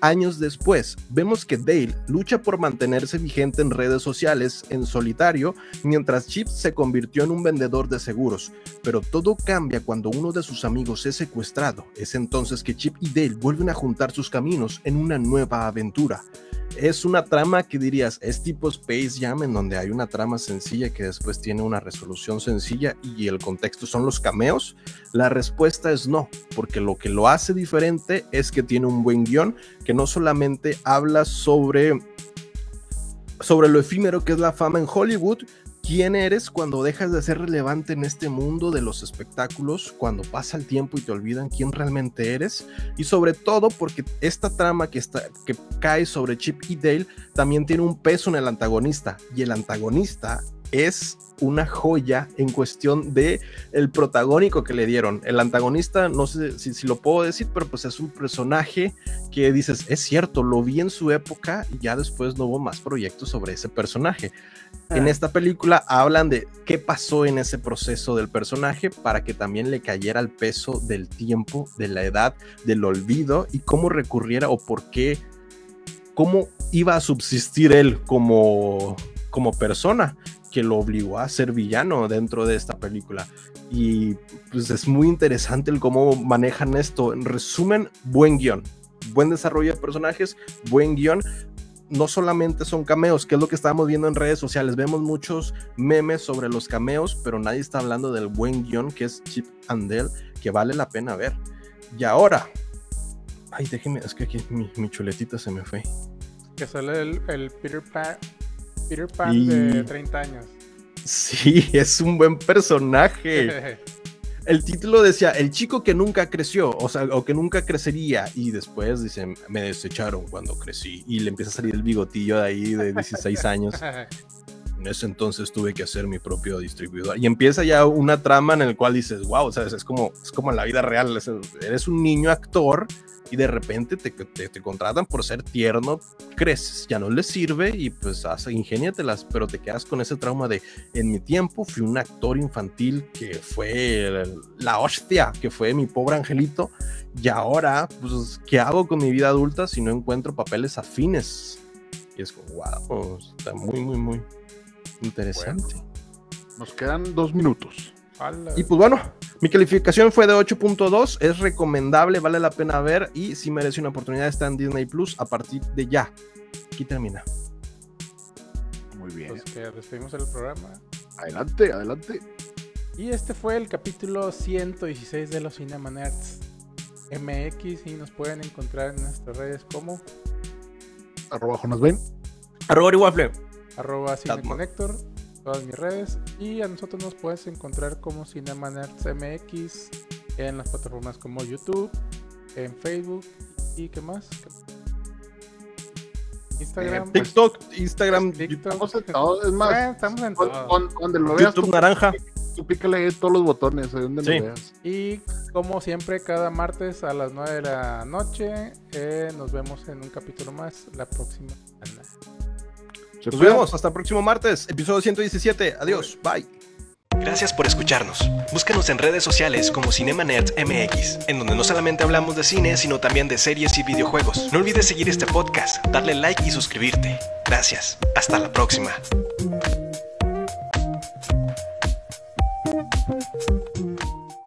Años después, vemos que Dale lucha por mantenerse vigente en redes sociales en solitario, mientras Chip se convirtió en un vendedor de seguros. Pero todo cambia cuando uno de sus amigos es secuestrado. Es entonces que Chip y Dale vuelven a juntar sus caminos en una nueva aventura es una trama que dirías, es tipo Space Jam, en donde hay una trama sencilla que después tiene una resolución sencilla y el contexto son los cameos. La respuesta es no, porque lo que lo hace diferente es que tiene un buen guion que no solamente habla sobre sobre lo efímero que es la fama en Hollywood, quién eres cuando dejas de ser relevante en este mundo de los espectáculos, cuando pasa el tiempo y te olvidan quién realmente eres, y sobre todo porque esta trama que, cae sobre Chip y Dale también tiene un peso en el antagonista, y el antagonista es una joya en cuestión de el protagónico que le dieron. El antagonista, no sé si, si, lo puedo decir, pero pues es un personaje que dices, es cierto, lo vi en su época y ya después no hubo más proyectos sobre ese personaje. En ah. esta película hablan de qué pasó en ese proceso del personaje para que también le cayera el peso del tiempo, de la edad, del olvido y cómo recurriera o por qué, cómo iba a subsistir él como, como persona que lo obligó a ser villano dentro de esta película. Y pues es muy interesante el cómo manejan esto. En resumen, buen guion, buen desarrollo de personajes, buen guion no solamente son cameos, que es lo que estábamos viendo en redes sociales. Vemos muchos memes sobre los cameos, pero nadie está hablando del buen guion que es Chip and Dale, que vale la pena ver. Y ahora, ay, déjeme, es que aquí mi, chuletita se me fue. Que sale el, Peter Pan, Peter Pan de 30 años. Sí, es un buen personaje. el título decía el chico que nunca creció, o sea, o que nunca crecería, y después dicen, me desecharon cuando crecí, y le empieza a salir el bigotillo de ahí de 16 años. en ese entonces tuve que hacer mi propio distribuidor. Y empieza ya una trama en el cual dices, wow, ¿sabes? Es como, es como en la vida real. Eres un niño actor y de repente te, te, contratan por ser tierno, creces, ya no les sirve y pues haz, ingéniatelas, pero te quedas con ese trauma de, en mi tiempo fui un actor infantil que fue la hostia, que fue mi pobre angelito, y ahora, pues, ¿qué hago con mi vida adulta si no encuentro papeles afines? Y es como, wow, está muy, muy, muy interesante. nos quedan dos minutos. Y pues bueno, mi calificación fue de 8.2, es recomendable, vale la pena ver y si merece una oportunidad está en Disney Plus a partir de ya. Aquí termina. Muy bien. Pues que despedimos el programa. Adelante, adelante. Y este fue el capítulo 116 de los Cinema Nerds MX y nos pueden encontrar en nuestras redes como arroba Jonas Ben, arroba Waffle, arroba Cineconector, todas mis redes y a nosotros nos puedes encontrar como Cinema Nerds MX en las plataformas como YouTube, en Facebook y qué más. Instagram, TikTok, Instagram, Estamos en todo, es más, eh, estamos en todo. Donde lo veas, YouTube naranja. Tú pícale todos los botones, ahí donde lo veas. Y como siempre, cada martes a las 9 de la noche, eh, nos vemos en un capítulo más la próxima semana. Nos vemos hasta el próximo martes, episodio 117. Adiós, bye. Gracias por escucharnos. Búscanos en redes sociales como Cinema Nerds MX, en donde no solamente hablamos de cine, sino también de series y videojuegos. No olvides seguir este podcast, darle like y suscribirte. Gracias. Hasta la próxima.